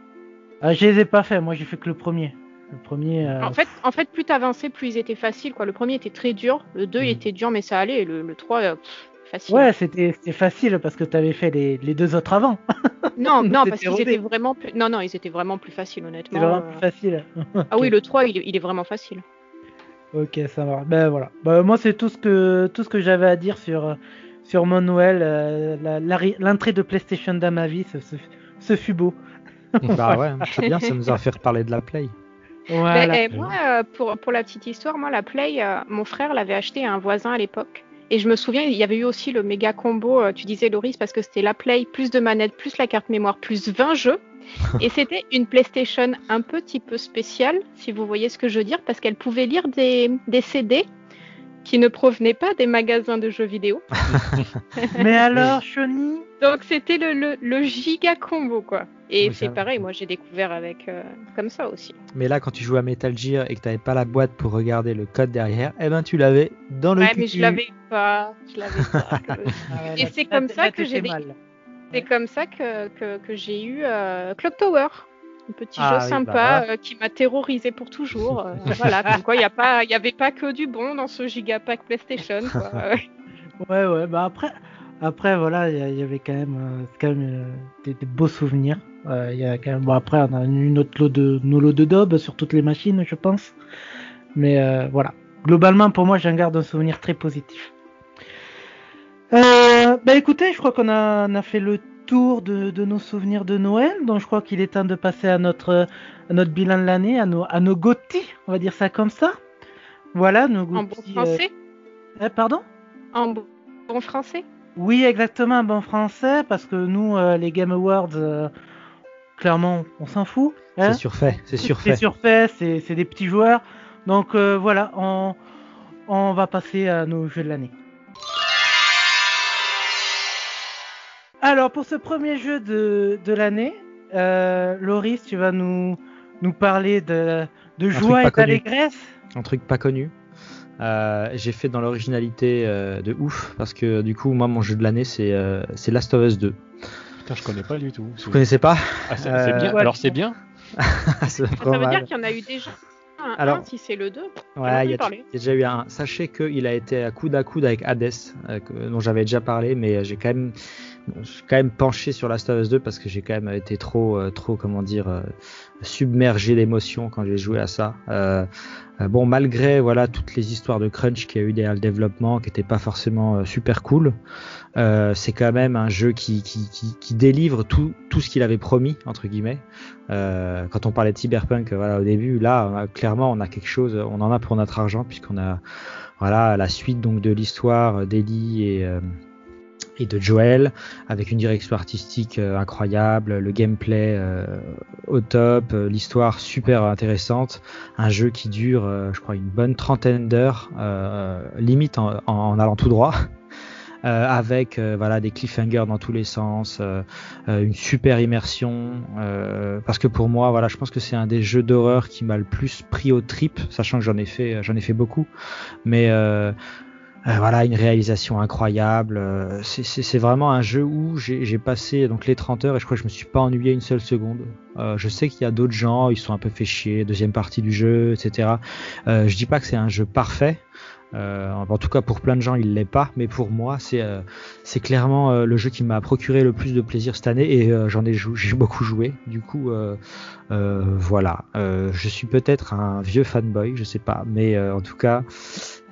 Ah, je les ai pas fait, moi j'ai fait que le premier. Le premier. euh, En fait, en fait, plus t'avançais, plus ils étaient faciles. Quoi. Le premier était très dur, le 2 il Mhm. était dur, mais ça allait. Et le, le 3, euh, pff, facile. Ouais, c'était c'était facile parce que t'avais fait les, les deux autres avant. Non, non, parce C'était qu'ils étaient vraiment plus... Non, non, ils étaient vraiment plus faciles, C'était honnêtement. vraiment euh. plus facile. Ah oui, le 3, il, est- il est vraiment facile. Ok, ça va. Ben voilà. Ben, moi, c'est tout ce que tout ce que j'avais à dire sur sur mon Noël. euh, L'entrée de PlayStation dans ma vie, ce, ce, ce fut beau. Bah ouais, c'est bien, ça nous a fait reparler de la Play. Voilà. Mais, eh, moi, euh, pour, pour la petite histoire, moi, la Play, euh, mon frère l'avait acheté à un voisin à l'époque. Et je me souviens, il y avait eu aussi le méga combo, euh, tu disais Loris, parce que c'était la Play, plus de manettes, plus la carte mémoire, plus 20 jeux. Et c'était une PlayStation un petit peu spéciale, si vous voyez ce que je veux dire, parce qu'elle pouvait lire des, des CD qui ne provenaient pas des magasins de jeux vidéo. Mais alors, Shoni? Donc c'était le, le, le giga combo, quoi. Et Oui, c'est pareil, moi j'ai découvert avec euh, comme ça aussi. Mais là, quand tu jouais à Metal Gear et que t'avais pas la boîte pour regarder le code derrière, eh ben tu l'avais dans le Ouais, mais je l'avais pas. Je l'avais pas. Ah ouais, Et c'est comme ça que j'ai. C'est comme ça que, que, que j'ai eu euh, Clock Tower. Un petit Ah jeu oui, bah sympa voilà. euh, qui m'a terrorisé pour toujours. euh, voilà, comme quoi il n'y avait pas que du bon dans ce gigapack PlayStation. Quoi. Ouais. Ouais, bah après, après voilà, il y, avait quand même, euh, quand même des, des beaux souvenirs. Il y a quand même, bon, après, on a eu notre lot de, nos lots de daubes sur toutes les machines, je pense. Mais voilà, globalement, pour moi, j'en garde un souvenir très positif. Euh, bah écoutez, je crois qu'on a, a fait le tour de, de nos souvenirs de Noël, donc je crois qu'il est temps de passer à notre, à notre bilan de l'année, à nos, à nos on va dire ça comme ça. Voilà, nos En bon GOTY. euh, français eh, pardon? En bon bon français? Oui, exactement, un bon français, parce que nous, euh, les Game Awards, euh, clairement, on s'en fout. hein? C'est surfait, c'est C'est surfait. surfait, c'est c'est des petits joueurs. Donc euh, voilà, on, on va passer à nos jeux de l'année. Alors, pour ce premier jeu de, de l'année, euh, Loris, tu vas nous, nous parler de, de joie et d'allégresse. un truc pas connu. Euh, j'ai fait dans l'originalité euh, de ouf parce que du coup moi mon jeu de l'année c'est euh, c'est Last of Us 2. Putain, je connais pas du tout. Vous connaissez pas Ah, c'est Euh, c'est bien. ouais. Alors c'est bien. Ça veut mal. dire qu'il y en a eu déjà un, Alors- un, si c'est le 2. Ouais, il y, a- parler. il y a déjà eu un. Sachez qu'il a été à coude à coude avec Hades, euh, dont j'avais déjà parlé, mais j'ai quand même, je suis quand même penché sur Last of Us 2 parce que j'ai quand même été trop, euh, trop, comment dire, euh, submergé d'émotions quand j'ai joué à ça. Euh, euh, bon, malgré voilà toutes les histoires de crunch qu'il y a eu derrière le développement, qui n'étaient pas forcément euh, super cool, euh, c'est quand même un jeu qui, qui, qui, qui délivre tout, tout ce qu'il avait promis entre guillemets. Quand on parlait de cyberpunk, voilà au début, là clairement on a quelque chose, on en a pour notre argent puisqu'on a voilà la suite donc de l'histoire d'Ellie et et de Joel avec une direction artistique euh, incroyable, le gameplay euh, au top, euh, l'histoire super intéressante, un jeu qui dure je crois une bonne trentaine d'heures, limite en, en- allant tout droit. euh, avec euh, voilà des cliffhangers dans tous les sens, euh, une super immersion. parce que pour moi, voilà, je pense que c'est un des jeux d'horreur qui m'a le plus pris au trip, sachant que j'en ai fait, j'en ai fait beaucoup. Mais euh, voilà, une réalisation incroyable. euh, c'est- vraiment un jeu où j'ai passé donc les 30 heures et je crois que je me suis pas ennuyé une seule seconde. Euh, je sais qu'il y a d'autres gens, ils sont un peu fait chier, deuxième partie du jeu, etc. Euh, je dis pas que c'est un jeu parfait. Euh, en tout cas, pour plein de gens, il l'est pas, mais pour moi, c'est clairement le jeu qui m'a procuré le plus de plaisir cette année et j'en ai j'ai beaucoup joué. Du coup, voilà. Je suis peut-être un vieux fanboy, je sais pas, mais en tout cas,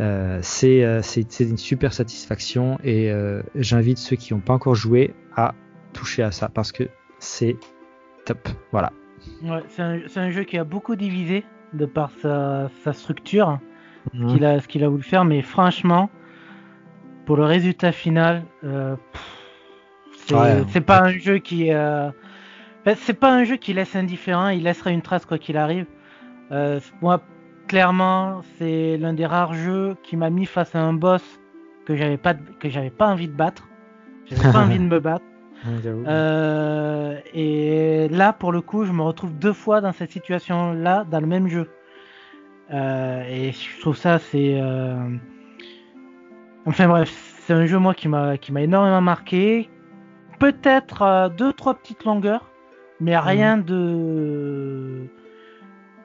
euh, c'est euh, c'est une super satisfaction et euh, j'invite ceux qui n'ont pas encore joué à toucher à ça parce que c'est top. Voilà. Ouais, c'est un, un jeu qui a beaucoup divisé de par sa, sa structure, Mhm. ce qu'il a, ce qu'il a voulu faire, mais franchement, pour le résultat final, euh, pff, c'est Ouais. c'est pas un jeu qui, euh, ben, c'est pas un jeu qui laisse indifférent, il laissera une trace quoi qu'il arrive. Euh, moi, clairement, c'est l'un des rares jeux qui m'a mis face à un boss que j'avais pas, que j'avais pas envie de battre. J'avais pas envie de me battre. Euh, et là, pour le coup, je me retrouve deux fois dans cette situation-là, dans le même jeu. Euh, et je trouve ça, c'est. euh, Enfin bref, c'est un jeu, moi, qui m'a qui m'a énormément marqué. Peut-être deux, trois petites longueurs, mais rien de.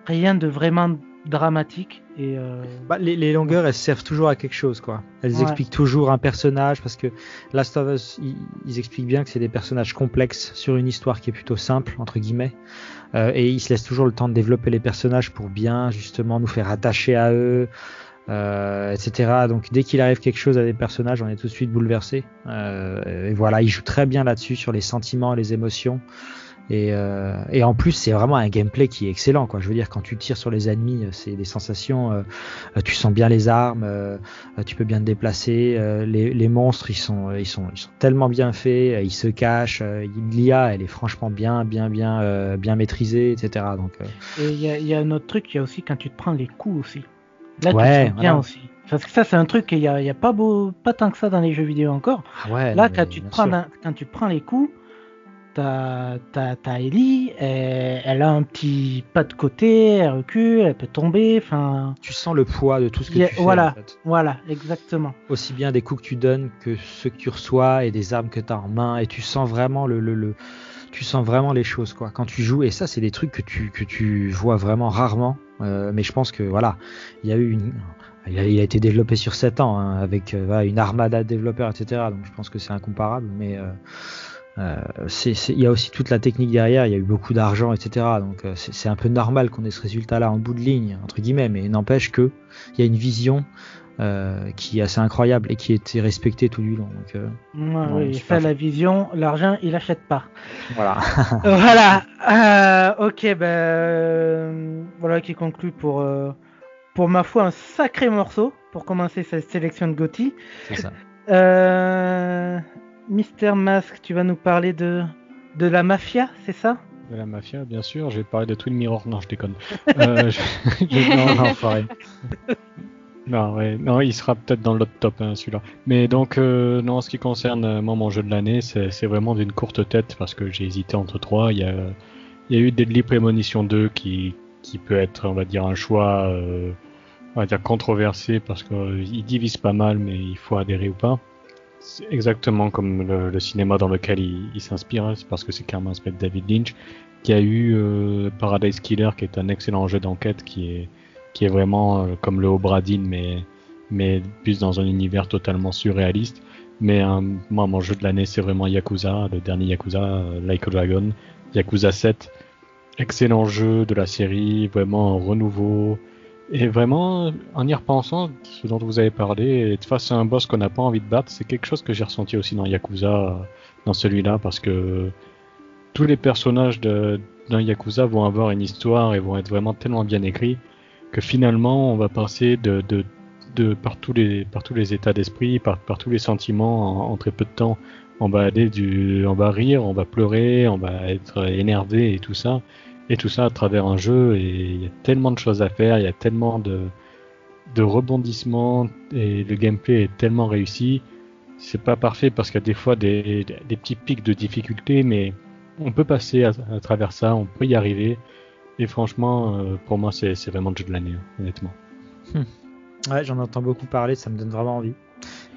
Rien de vraiment dramatique. Et. euh, Bah, les, les longueurs, elles servent toujours à quelque chose, quoi. Elles Ouais. expliquent toujours un personnage, parce que Last of Us, ils, ils expliquent bien que c'est des personnages complexes sur une histoire qui est plutôt simple, entre guillemets. Euh, et ils se laissent toujours le temps de développer les personnages pour bien, justement, nous faire attacher à eux, euh, etc. Donc, dès qu'il arrive quelque chose à des personnages, on est tout de suite bouleversé. Euh, et voilà, ils jouent très bien là-dessus, sur les sentiments les émotions. Et, euh, et en plus, c'est vraiment un gameplay qui est excellent. Quoi. Je veux dire, quand tu tires sur les ennemis, euh, c'est des sensations. euh, tu sens bien les armes, euh, tu peux bien te déplacer. les, les monstres, ils sont, ils sont, ils sont tellement bien faits. ils se cachent. L'IA, elle est franchement bien, bien, bien, bien maîtrisée, etc. Donc, Et il y a, il y a un autre truc, il y a aussi quand tu te prends les coups aussi. Là, Ouais, tu te sens bien voilà. aussi. Parce que ça, c'est un truc qu'il y a, il y a pas beau, pas tant que ça dans les jeux vidéo encore. ah ouais. Là, non, quand tu te prends, quand tu prends les coups, t'as, t'as, t'as Ellie, elle, elle a un petit pas de côté, elle recule, elle peut tomber, enfin, Tu sens le poids de tout ce que a- tu fais. voilà. en fait. voilà, exactement. aussi bien des coups que tu donnes que ceux que tu reçois et des armes que tu as en main et tu sens vraiment le, le, le- tu sens vraiment les choses quoi quand tu joues et ça c'est des trucs que tu que tu vois vraiment rarement euh, mais je pense que voilà il y a eu une il a, il a été développé sur 7 ans hein, avec euh, une armada de développeurs etc donc je pense que c'est incomparable mais euh, il y a aussi toute la technique derrière il y a eu beaucoup d'argent etc donc euh, c'est, un peu normal qu'on ait ce résultat là en bout de ligne entre guillemets mais n'empêche que il y a une vision euh, qui est assez incroyable et qui a été respectée tout du long donc euh, Ouais, Ouais, oui, super ça, la vision, l'argent, il achète pas. voilà voilà. Euh, ok, ben euh, voilà qui conclut pour euh, pour ma foi un sacré morceau pour commencer cette sélection de Gotti. c'est ça Euh, Mister Mask, tu vas nous parler de de la mafia, c'est ça? De la mafia, bien sûr. Je vais parler de Twin Mirror. Non, je déconne. Euh, non, non, Enfoiré. Non, il sera peut-être dans le top hein, celui-là. Mais donc, euh, non, en ce qui concerne euh, moi mon jeu de l'année, c'est vraiment d'une courte tête parce que j'ai hésité entre trois. Il y a, il y a eu Deadly Premonition 2 qui, qui peut être, on va dire, un choix, on va dire controversé parce qu'il divise pas mal, mais il faut adhérer ou pas. C'est exactement comme le, cinéma dans lequel il, s'inspire, hein, c'est parce que c'est clairement inspiré de David Lynch, qui a eu euh, Paradise Killer, qui est un excellent jeu d'enquête, qui est vraiment euh, comme le Obradin, mais, mais plus dans un univers totalement surréaliste. Mais euh, moi, mon jeu de l'année, c'est vraiment Yakuza, le dernier Yakuza, Like a Dragon, Yakuza 7. Excellent jeu de la série, vraiment un renouveau. Et vraiment, en y repensant, ce dont vous avez parlé, être face à un boss qu'on n'a pas envie de battre, c'est quelque chose que j'ai ressenti aussi dans Yakuza, dans celui-là, parce que tous les personnages d'un Yakuza vont avoir une histoire et vont être vraiment tellement bien écrits que finalement on va passer de, par tous les états d'esprit, par, tous les sentiments en, très peu de temps. On va rire, on va pleurer, on va être énervé et tout ça, et tout ça à travers un jeu. Et il y a tellement de choses à faire, il y a tellement de rebondissements et le gameplay est tellement réussi. C'est pas parfait parce qu'il y a des fois des, petits pics de difficulté, mais on peut passer à, travers ça, on peut y arriver. Et franchement, euh, pour moi, c'est vraiment le jeu de l'année, hein, honnêtement. Ouais, j'en entends beaucoup parler, ça me donne vraiment envie.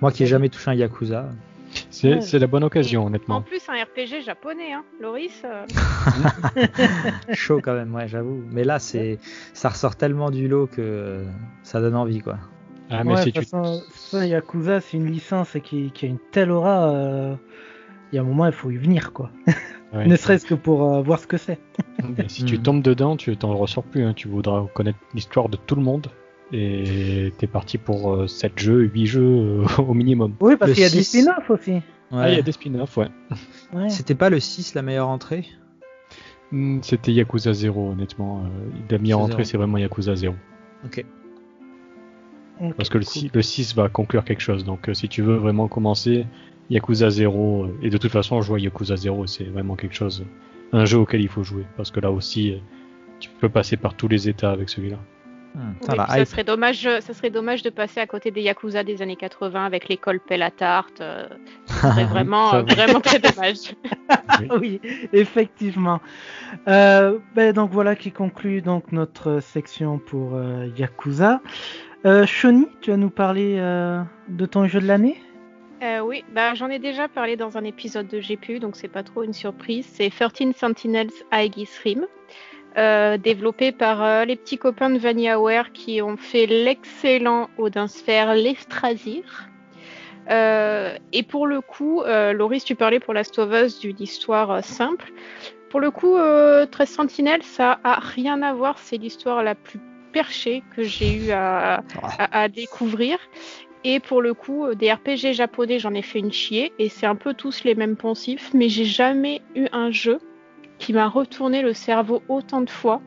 Moi qui ai jamais touché un Yakuza. C'est Ouais. la bonne occasion, En honnêtement. plus, un RPG japonais, hein. Loris, euh, Chaud quand même, ouais, j'avoue. Mais là, c'est, ça ressort tellement du lot que ça donne envie, quoi. Ah, mais Ouais, si de toute tu... façon, ça, Yakuza, c'est une licence qui, qui a une telle aura. euh, Il y a un moment, il faut y venir, quoi. ouais. Ne serait-ce que pour euh, voir ce que c'est. Si tu Mhm. tombes dedans, tu t'en ressors plus. hein. Tu voudras connaître l'histoire de tout le monde. Et t'es parti pour euh, 7 jeux, 8 jeux euh, au minimum. Oui, parce qu'il y a des spin-offs aussi. Ouais. Ah, il y a des spin-offs, ouais. Ouais. C'était pas le 6 la meilleure entrée? Hmm, C'était Yakuza 0, honnêtement. Euh, la meilleure entrée, c'est vraiment Yakuza 0. Ok. Parce que le, cool. 6, le 6 va conclure quelque chose. Donc, euh, si tu veux vraiment commencer, Yakuza 0. euh, et de toute façon, jouer à Yakuza 0, c'est vraiment quelque chose. Un jeu auquel il faut jouer. Parce que là aussi, euh, tu peux passer par tous les états avec celui-là. Hmm, la ça serait dommage, ça serait dommage de passer à côté des Yakuza des années 80 avec l'école pelle à tarte. euh, ça serait vraiment, Ça va. vraiment très dommage. oui, effectivement. Euh, ben, donc voilà qui conclut donc notre section pour euh, Yakuza. Euh, Shoni, tu vas nous parler euh, de ton jeu de l'année? Euh, oui, bah, j'en ai déjà parlé dans un épisode de GPU, donc c'est pas trop une surprise. C'est 13 Sentinels Aegis Rim, euh, développé par euh, les petits copains de VanillaWare qui ont fait l'excellent Odin Sphere l'Estrasir. Euh, et pour le coup, euh, Loris, tu parlais pour Last of Us d'une histoire simple. Pour le coup, euh, 13 Sentinelles, ça a rien à voir. C'est l'histoire la plus perchée que j'ai eu à, découvrir. Et pour le coup, des RPG japonais, j'en ai fait une chier. Et c'est un peu tous les mêmes poncifs. Mais j'ai jamais eu un jeu qui m'a retourné le cerveau autant de fois,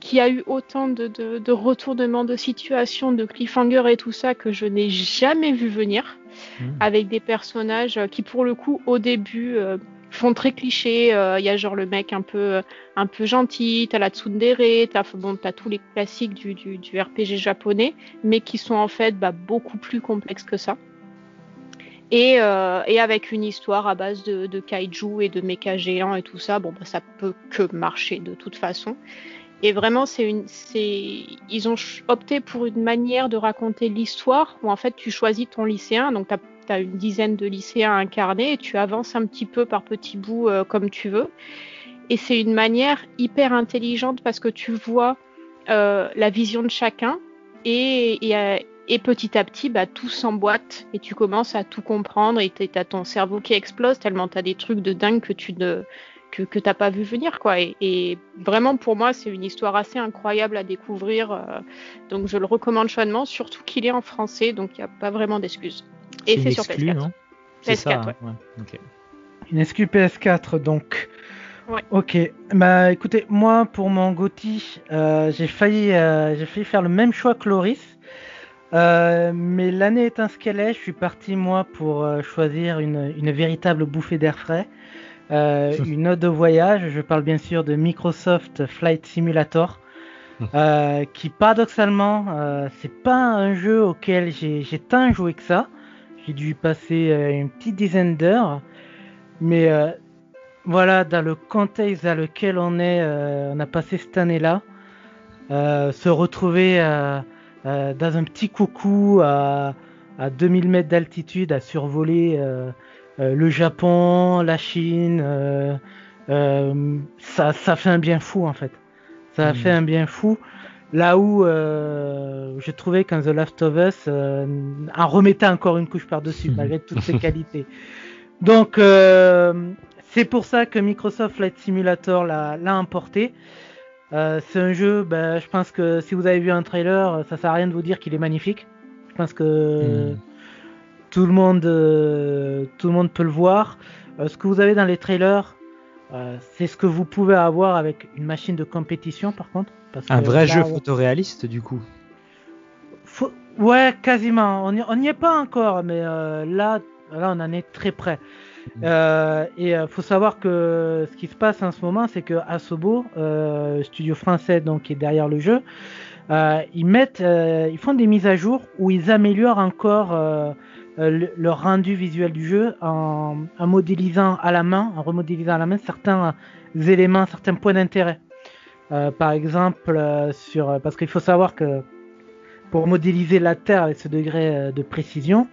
qui a eu autant de, de, de retournements de situation, de cliffhanger et tout ça que je n'ai jamais vu venir. Mhm. Avec des personnages euh, qui, pour le coup, au début, euh, font très cliché. Il y a genre le mec un peu, un peu gentil, t'as la tsundere, t'as bon, tous les classiques du, du, du RPG japonais, mais qui sont en fait bah, beaucoup plus complexes que ça. Et, euh, et avec une histoire à base de, kaiju et de mechas géants et tout ça, bon, bah, ça peut que marcher de toute façon. Et vraiment, c'est ils ont opté pour une manière de raconter l'histoire où en fait tu choisis ton lycéen, donc tu as une dizaine de lycéens incarnés et tu avances un petit peu par petits bouts comme tu veux. Et c'est une manière hyper intelligente parce que tu vois la vision de chacun et, petit à petit, bah, tout s'emboîte et tu commences à tout comprendre et tu as ton cerveau qui explose tellement tu as des trucs de dingue que tu ne que, que t'as pas vu venir quoi. Et, vraiment pour moi c'est une histoire assez incroyable à découvrir. Euh, donc je le recommande chaudement, surtout qu'il est en français, donc il n'y a pas vraiment d'excuses. Et c'est sur PS4. PS4, ouais. Une excuse PS4 donc. Ouais. Ok, bah écoutez, moi pour mon Gotti, euh, j'ai failli, euh, j'ai failli faire le même choix que Loris, mais l'année est ce qu'elle est. Je suis parti moi pour choisir une, une véritable bouffée d'air frais. Euh, une note de voyage, je parle bien sûr de Microsoft Flight Simulator, euh, qui paradoxalement, euh, c'est pas un jeu auquel j'ai tant joué que ça. J'ai dû passer une petite dizaine d'heures, mais voilà, dans le contexte dans lequel on est, on a passé cette année-là, se retrouver dans un petit coucou à, à 2000 mètres d'altitude à survoler euh, le Japon, la Chine, euh, euh, ça, ça fait un bien fou en fait. Ça a hmm. fait un bien fou. Là où euh, je trouvais qu'un The Last of Us en remettait encore une couche par-dessus, malgré toutes ses qualités. Donc, c'est pour ça que Microsoft Flight Simulator l'a emporté. C'est un jeu, ben, je pense que si vous avez vu un trailer, ça sert à rien de vous dire qu'il est magnifique. Je pense que hmm tout le monde, euh, tout le monde peut le voir. Euh, ce que vous avez dans les trailers, euh, c'est ce que vous pouvez avoir avec une machine de compétition, par contre. un vrai jeu photoréaliste, du coup. Ouais, quasiment. On n'y est pas encore, mais là, là, on en est très près. Mm. et il faut savoir que ce qui se passe en ce moment, c'est que Asobo, studio français donc qui est derrière le jeu, ils mettent, ils font des mises à jour où ils améliorent encore euh, le, rendu visuel du jeu en, modélisant à la main, en remodélisant à la main certains éléments, certains points d'intérêt. Euh, par exemple, euh, parce qu'il faut savoir que pour modéliser la Terre avec ce degré de précision,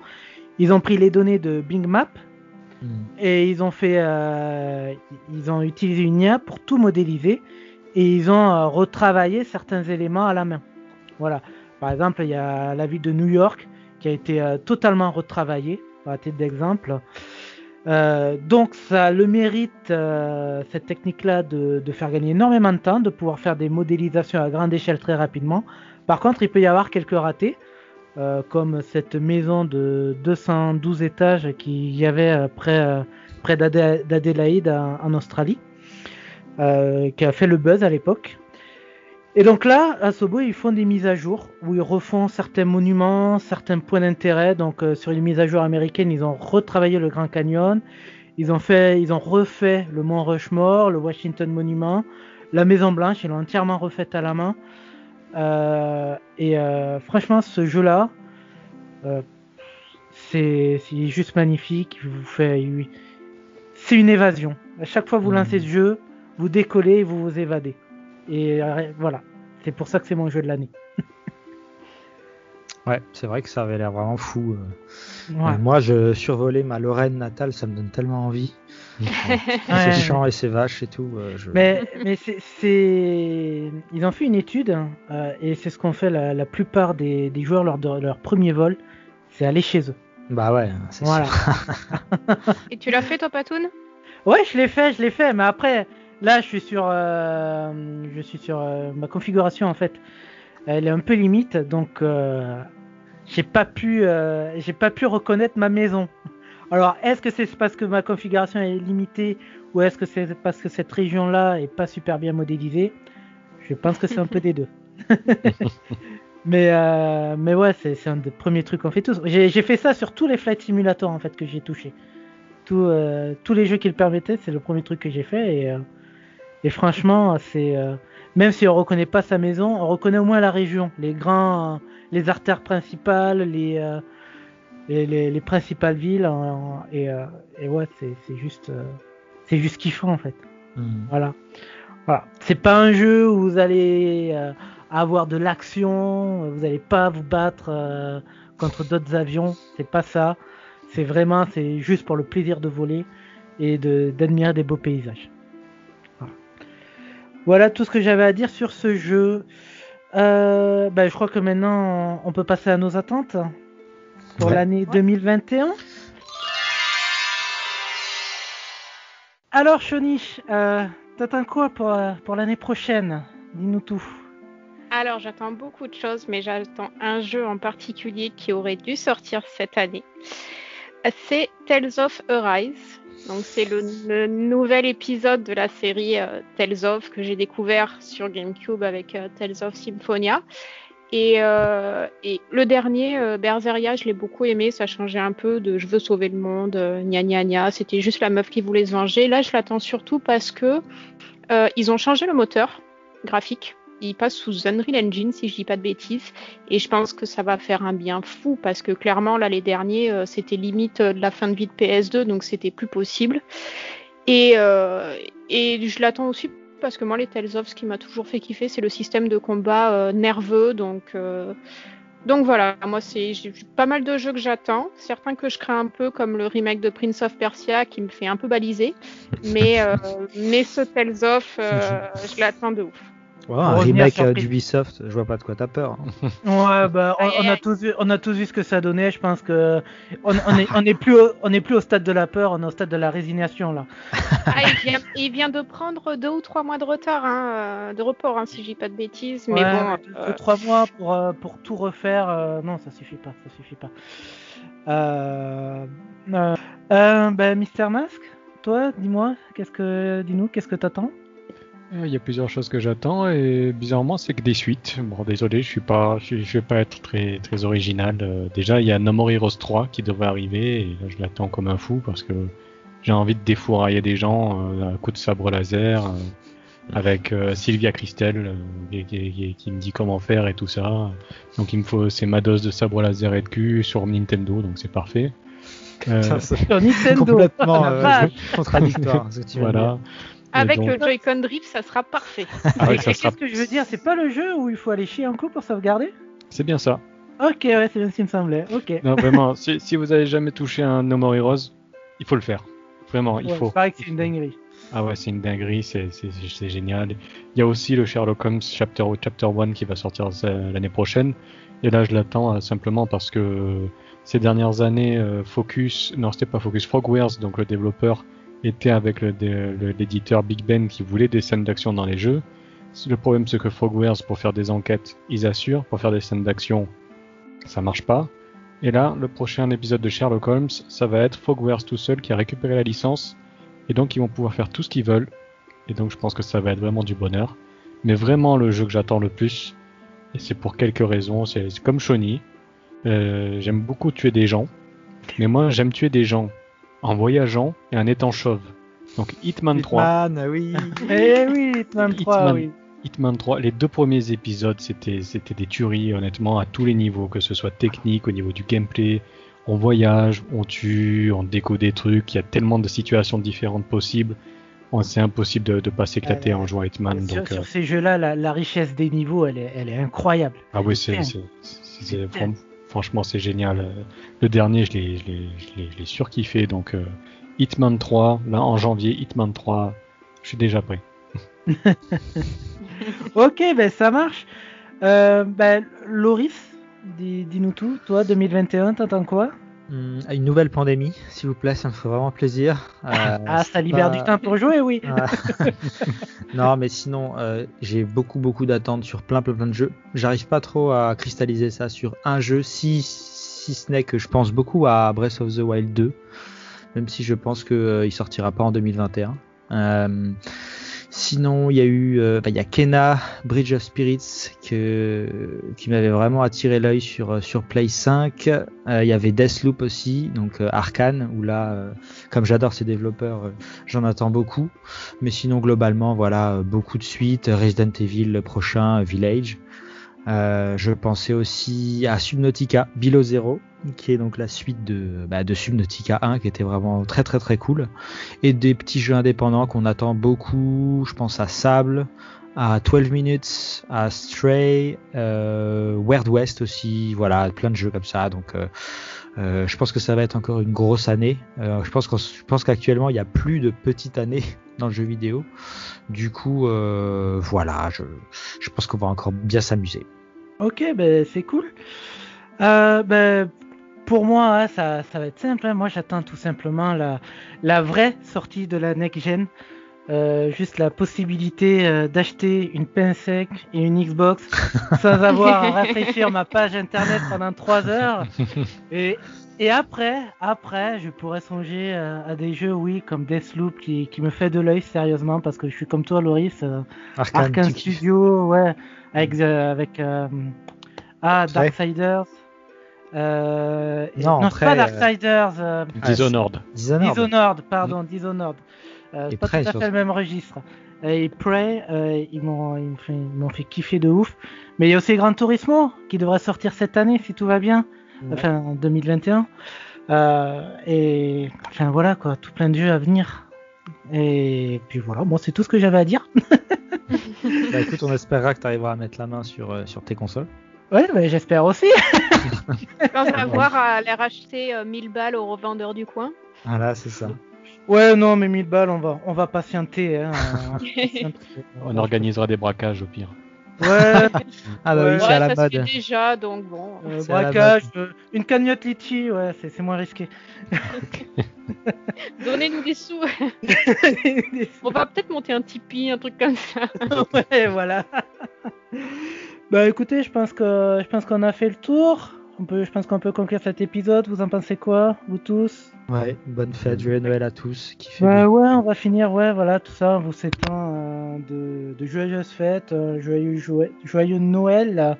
ils ont pris les données de Bing Map hmm. et ils ont fait, ils ont utilisé une IA pour tout modéliser et ils ont retravaillé certains éléments à la main. Voilà. Par exemple, il y a la ville de New York qui a été euh, totalement retravaillé, à titre d'exemple. Euh, donc ça le mérite, euh, cette technique-là, de, faire gagner énormément de temps, de pouvoir faire des modélisations à grande échelle très rapidement. Par contre, il peut y avoir quelques ratés, comme cette maison de 212 étages qui y avait près, près d'Adélaïde en, Australie, qui a fait le buzz à l'époque. Et donc là, à Sobo, ils font des mises à jour où ils refont certains monuments, certains points d'intérêt. Donc euh, sur les mises à jour américaines, ils ont retravaillé le Grand Canyon, ils ont fait, ils ont refait le Mont Rushmore, le Washington Monument, la Maison Blanche, ils l'ont entièrement refaite à la main. Euh, et euh, franchement, ce jeu-là, c'est juste magnifique. Vous fait, c'est une évasion. À chaque fois que vous mmh. lancez ce jeu, vous décollez et vous vous évadez. Et euh, voilà, c'est pour ça que c'est mon jeu de l'année. ouais, c'est vrai que ça avait l'air vraiment fou. Euh. Moi, je survolais ma Lorraine natale, ça me donne tellement envie. Ces champs et ces vaches et tout. Euh, mais, mais c'est, ils ont fait une étude et c'est ce qu'ont fait la, plupart des, joueurs lors de leur premier vol, c'est aller chez eux. Bah ouais, c'est voilà. et tu l'as fait toi, Patoun? Ouais, je l'ai fait, je l'ai fait, mais après, Là, je suis sur, euh, je suis sur euh, ma configuration en fait. Elle est un peu limite, donc euh, j'ai pas pu, j'ai pas pu reconnaître ma maison. Alors, est-ce que c'est parce que ma configuration est limitée ou est-ce que c'est parce que cette région-là est pas super bien modélisée? Je pense que c'est un peu des deux. mais, mais ouais, c'est un des premiers trucs qu'on fait tous. J'ai fait ça sur tous les flight simulators en fait que j'ai touché. tous les jeux qui le permettaient, c'est le premier truc que j'ai fait et et franchement, c'est euh, même si on reconnaît pas sa maison, on reconnaît au moins la région, les grands, les artères principales, les euh, les, les, principales villes. et, euh, et, ouais, c'est juste c'est juste kiffant en fait. Hmm. Voilà. Voilà. C'est pas un jeu où vous allez avoir de l'action, vous allez pas vous battre contre d'autres avions. C'est pas ça. c'est vraiment, c'est juste pour le plaisir de voler et d'admirer des beaux paysages. Voilà. tout ce que j'avais à dire sur ce jeu. Euh, ben, je crois que maintenant on peut passer à nos attentes pour l'année 2021. Alors, Shonish, euh, t'attends quoi pour, euh, pour l'année prochaine? Dis-nous tout. Alors, j'attends beaucoup de choses, mais j'attends un jeu en particulier qui aurait dû sortir cette année. C'est Tales of Arise. Donc, c'est le, nouvel épisode de la série euh, Tales of que j'ai découvert sur GameCube avec euh, Tales of Symphonia. Et, euh, le dernier, Berseria, je l'ai beaucoup aimé. Ça changeait un peu de je veux sauver le monde, gna gna gna. C'était juste la meuf qui voulait se venger. Là, je l'attends surtout parce que ils ont changé le moteur graphique il passe sous Unreal Engine, si je dis pas de bêtises. Et je pense que ça va faire un bien fou parce que clairement, là, les derniers, euh, c'était limite euh, de la fin de vie de PS2, donc c'était plus possible. Et, euh, et je l'attends aussi parce que moi, les Tales of, ce qui m'a toujours fait kiffer, c'est le système de combat nerveux. Donc, donc voilà, moi, c'est j'ai pas mal de jeux que j'attends. Certains que je crains un peu, comme le remake de Prince of Persia, qui me fait un peu baliser. Mais, mais ce Tales of, je l'attends de ouf un remake euh, d'Ubisoft, je vois pas de quoi t'as peur. Hein. ouais, bah, on, a tous vu, on a tous vu ce que ça donnait. Je pense que on, est, on est plus, au, on est plus au stade de la peur, on est au stade de la résignation là. Ah, il, vient, de prendre deux ou trois mois de retard, hein, euh, de report, hein, si je dis pas de bêtises. Mais bon, deux, euh, trois mois pour pour tout refaire, non, ça suffit pas, ça suffit pas. ben, Mister Mask, toi, dis-moi, qu'est-ce que, dis-nous, qu'est-ce que t'attends? Il y a plusieurs choses que j'attends et bizarrement c'est que des suites. Bon désolé, je suis pas, je, vais pas être très très original. Euh, déjà il y a No More Heroes 3 qui devrait arriver et là je l'attends comme un fou parce que j'ai envie de défourailler des gens euh, à coup de sabre laser euh, avec Sylvia Christel qui, me dit comment faire et tout ça. Donc il me faut c'est ma dose de sabre laser et de cul sur Nintendo donc c'est parfait. sur Nintendo complètement contradictoire. voilà. Avec le Joy-Con Drift, ça sera parfait. Ah Qu'est-ce que je veux dire C'est pas le jeu où il faut aller chier un coup pour sauvegarder? C'est bien ça. Ok, ouais, c'est bien ce qui me semblait. Ok. Non, vraiment, si, vous avez jamais touché un No More Heroes, il faut le faire. Vraiment, il faut. Paraît que c'est une dinguerie. Ah ouais, c'est une dinguerie, c'est génial. Il y a aussi le Sherlock Holmes Chapter, Chapter 1 qui va sortir l'année prochaine. Et là, je l'attends euh, simplement parce que ces dernières années, euh, Focus, non, c'était pas Focus, Frogwares, donc le développeur, était avec l'éditeur Big Ben qui voulait des scènes d'action dans les jeux. Le problème c'est que Frogwares pour faire des enquêtes, ils assurent, pour faire des scènes d'action, ça marche pas. Et là, le prochain épisode de Sherlock Holmes, ça va être Frogwares tout seul qui a récupéré la licence, et donc ils vont pouvoir faire tout ce qu'ils veulent. Et donc je pense que ça va être vraiment du bonheur. Mais vraiment le jeu que j'attends le plus, et c'est pour quelques raisons, c'est comme Shoni. Euh, j'aime beaucoup tuer des gens, mais moi j'aime tuer des gens en voyageant et en étant chauve. Donc Hitman, 3. Hitman, oui. eh oui, Hitman 3, oui. Hitman 3, les deux premiers épisodes, c'était c'était des tueries, honnêtement, à tous les niveaux, que ce soit technique, au niveau du gameplay. On voyage, on tue, on déco des trucs. Il y a tellement de situations différentes possibles. C'est impossible de, de pas s'éclater en jouant à Hitman. Sur, donc, sur euh, ces jeux-là, la, richesse des niveaux, elle est, elle est incroyable. Ah oui, c'est Franchement, c'est génial. Le dernier, je l'ai surkiffé. Donc, euh, Hitman 3, là en janvier, Hitman 3, je suis déjà prêt. ok, ben ça marche. Euh, ben, Loris, dis-nous tout. Toi, 2021, t'attends quoi? Hmm, une nouvelle pandémie, s'il vous plaît, ça me ferait vraiment plaisir. Euh, ah, ça libère du temps pour jouer, oui. non, mais sinon, euh, j'ai beaucoup, beaucoup d'attentes sur plein, plein, plein de jeux. J'arrive pas trop à cristalliser ça sur un jeu, si, si ce n'est que je pense beaucoup à Breath of the Wild 2, même si je pense qu'il euh, il sortira pas en 2021. Sinon, il y a eu, euh, bah, il y a Kena, Bridge of Spirits, que, qui m'avait vraiment attiré l'œil sur euh, sur Play 5. Euh, il y avait Deathloop aussi, donc Arkane, où là, comme j'adore ces développeurs, j'en attends beaucoup. Mais sinon, globalement, voilà, beaucoup de suites. Resident Evil, le prochain, Village. Je pensais aussi à Subnautica, Below Zero, qui est donc la suite de, bah, de Subnautica 1 qui était vraiment très très très cool. Et des petits jeux indépendants qu'on attend beaucoup. Je pense à Sable à 12 Minutes à Stray euh, Weird West aussi. Voilà plein de jeux comme ça. Donc euh, Euh, je pense que ça va être encore une grosse année. Euh, je pense qu'actuellement il y a plus de petites années dans le jeu vidéo. Du coup, euh, voilà, je, pense qu'on va encore bien s'amuser. Ok, ben c'est cool. Ben, pour moi, hein, ça, ça va être simple. hein. Moi, j'attends tout simplement la, la vraie sortie de la next gen. Euh, juste la possibilité euh, d'acheter une PS5 et une Xbox sans avoir à rafraîchir ma page internet pendant 3 heures. Et, et après, après, je pourrais songer euh, à des jeux, oui, comme Deathloop qui, qui me fait de l'œil sérieusement parce que je suis comme toi, Loris. euh, Arkane, Arkane. Studio, ouais, avec, euh, avec euh, ah. Darksiders. Euh, Non, c'est Prey, pas Darksiders, euh, Dishonored. Dishonored. Dishonored, pardon, Dishonored. Euh, pas Prey, tout à fait le même registre. Et Prey, euh, ils m'ont fait, kiffer de ouf. Mais il y a aussi Gran Turismo qui devrait sortir cette année si tout va bien, Ouais. enfin en 2021. Euh, et enfin voilà quoi, tout plein de jeux à venir. Et puis voilà, bon c'est tout ce que j'avais à dire. Bah, écoute, on espérera que tu arriveras à mettre la main sur, euh, sur tes consoles. Ouais, mais j'espère aussi. Sans avoir à les racheter euh, 1000 balles aux revendeurs du coin. Voilà, c'est ça. Ouais, non, mais 1000 balles, on va, on va patienter. Hein, On organisera des braquages au pire. Ouais, Ah bah Ouais, oui, c'est à la ça se fait déjà, donc bon. euh, braquage, euh, une cagnotte litchi, ouais, c'est c'est moins risqué. Donnez-nous des sous. On va peut-être monter un Tipeee, un truc comme ça. ouais, voilà. bah écoutez, je pense que je pense qu'on a fait le tour. On peut, je pense qu'on peut conclure cet épisode. Vous en pensez quoi, vous tous? Ouais, bonne fête, joyeux Noël à tous. Qui fait Bah bien. ouais, on va finir, ouais, voilà, tout ça, en vous souhaitant euh, de, de joyeuses fêtes, euh, joyeux, joyeux, joyeux Noël. là.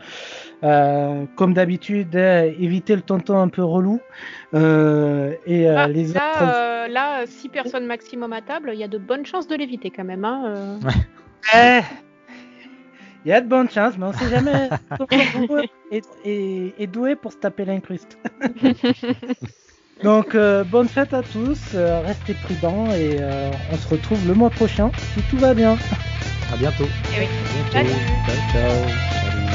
Euh, comme d'habitude, euh, évitez le tonton un peu relou. Euh, et euh, Ah, les autres. là, euh, là, 6 personnes maximum à table, il y a de bonnes chances de l'éviter quand même. Hein, euh. Il y a de bonnes chances, mais on sait jamais. Est, est, est doué pour se taper l'incruste. Donc, euh, bonne fête à tous, euh, restez prudents et euh, on se retrouve le mois prochain si tout va bien. À bientôt. Eh oui. À bientôt. Ciao, ciao. Salut.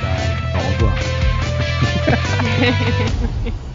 Bye. Au revoir.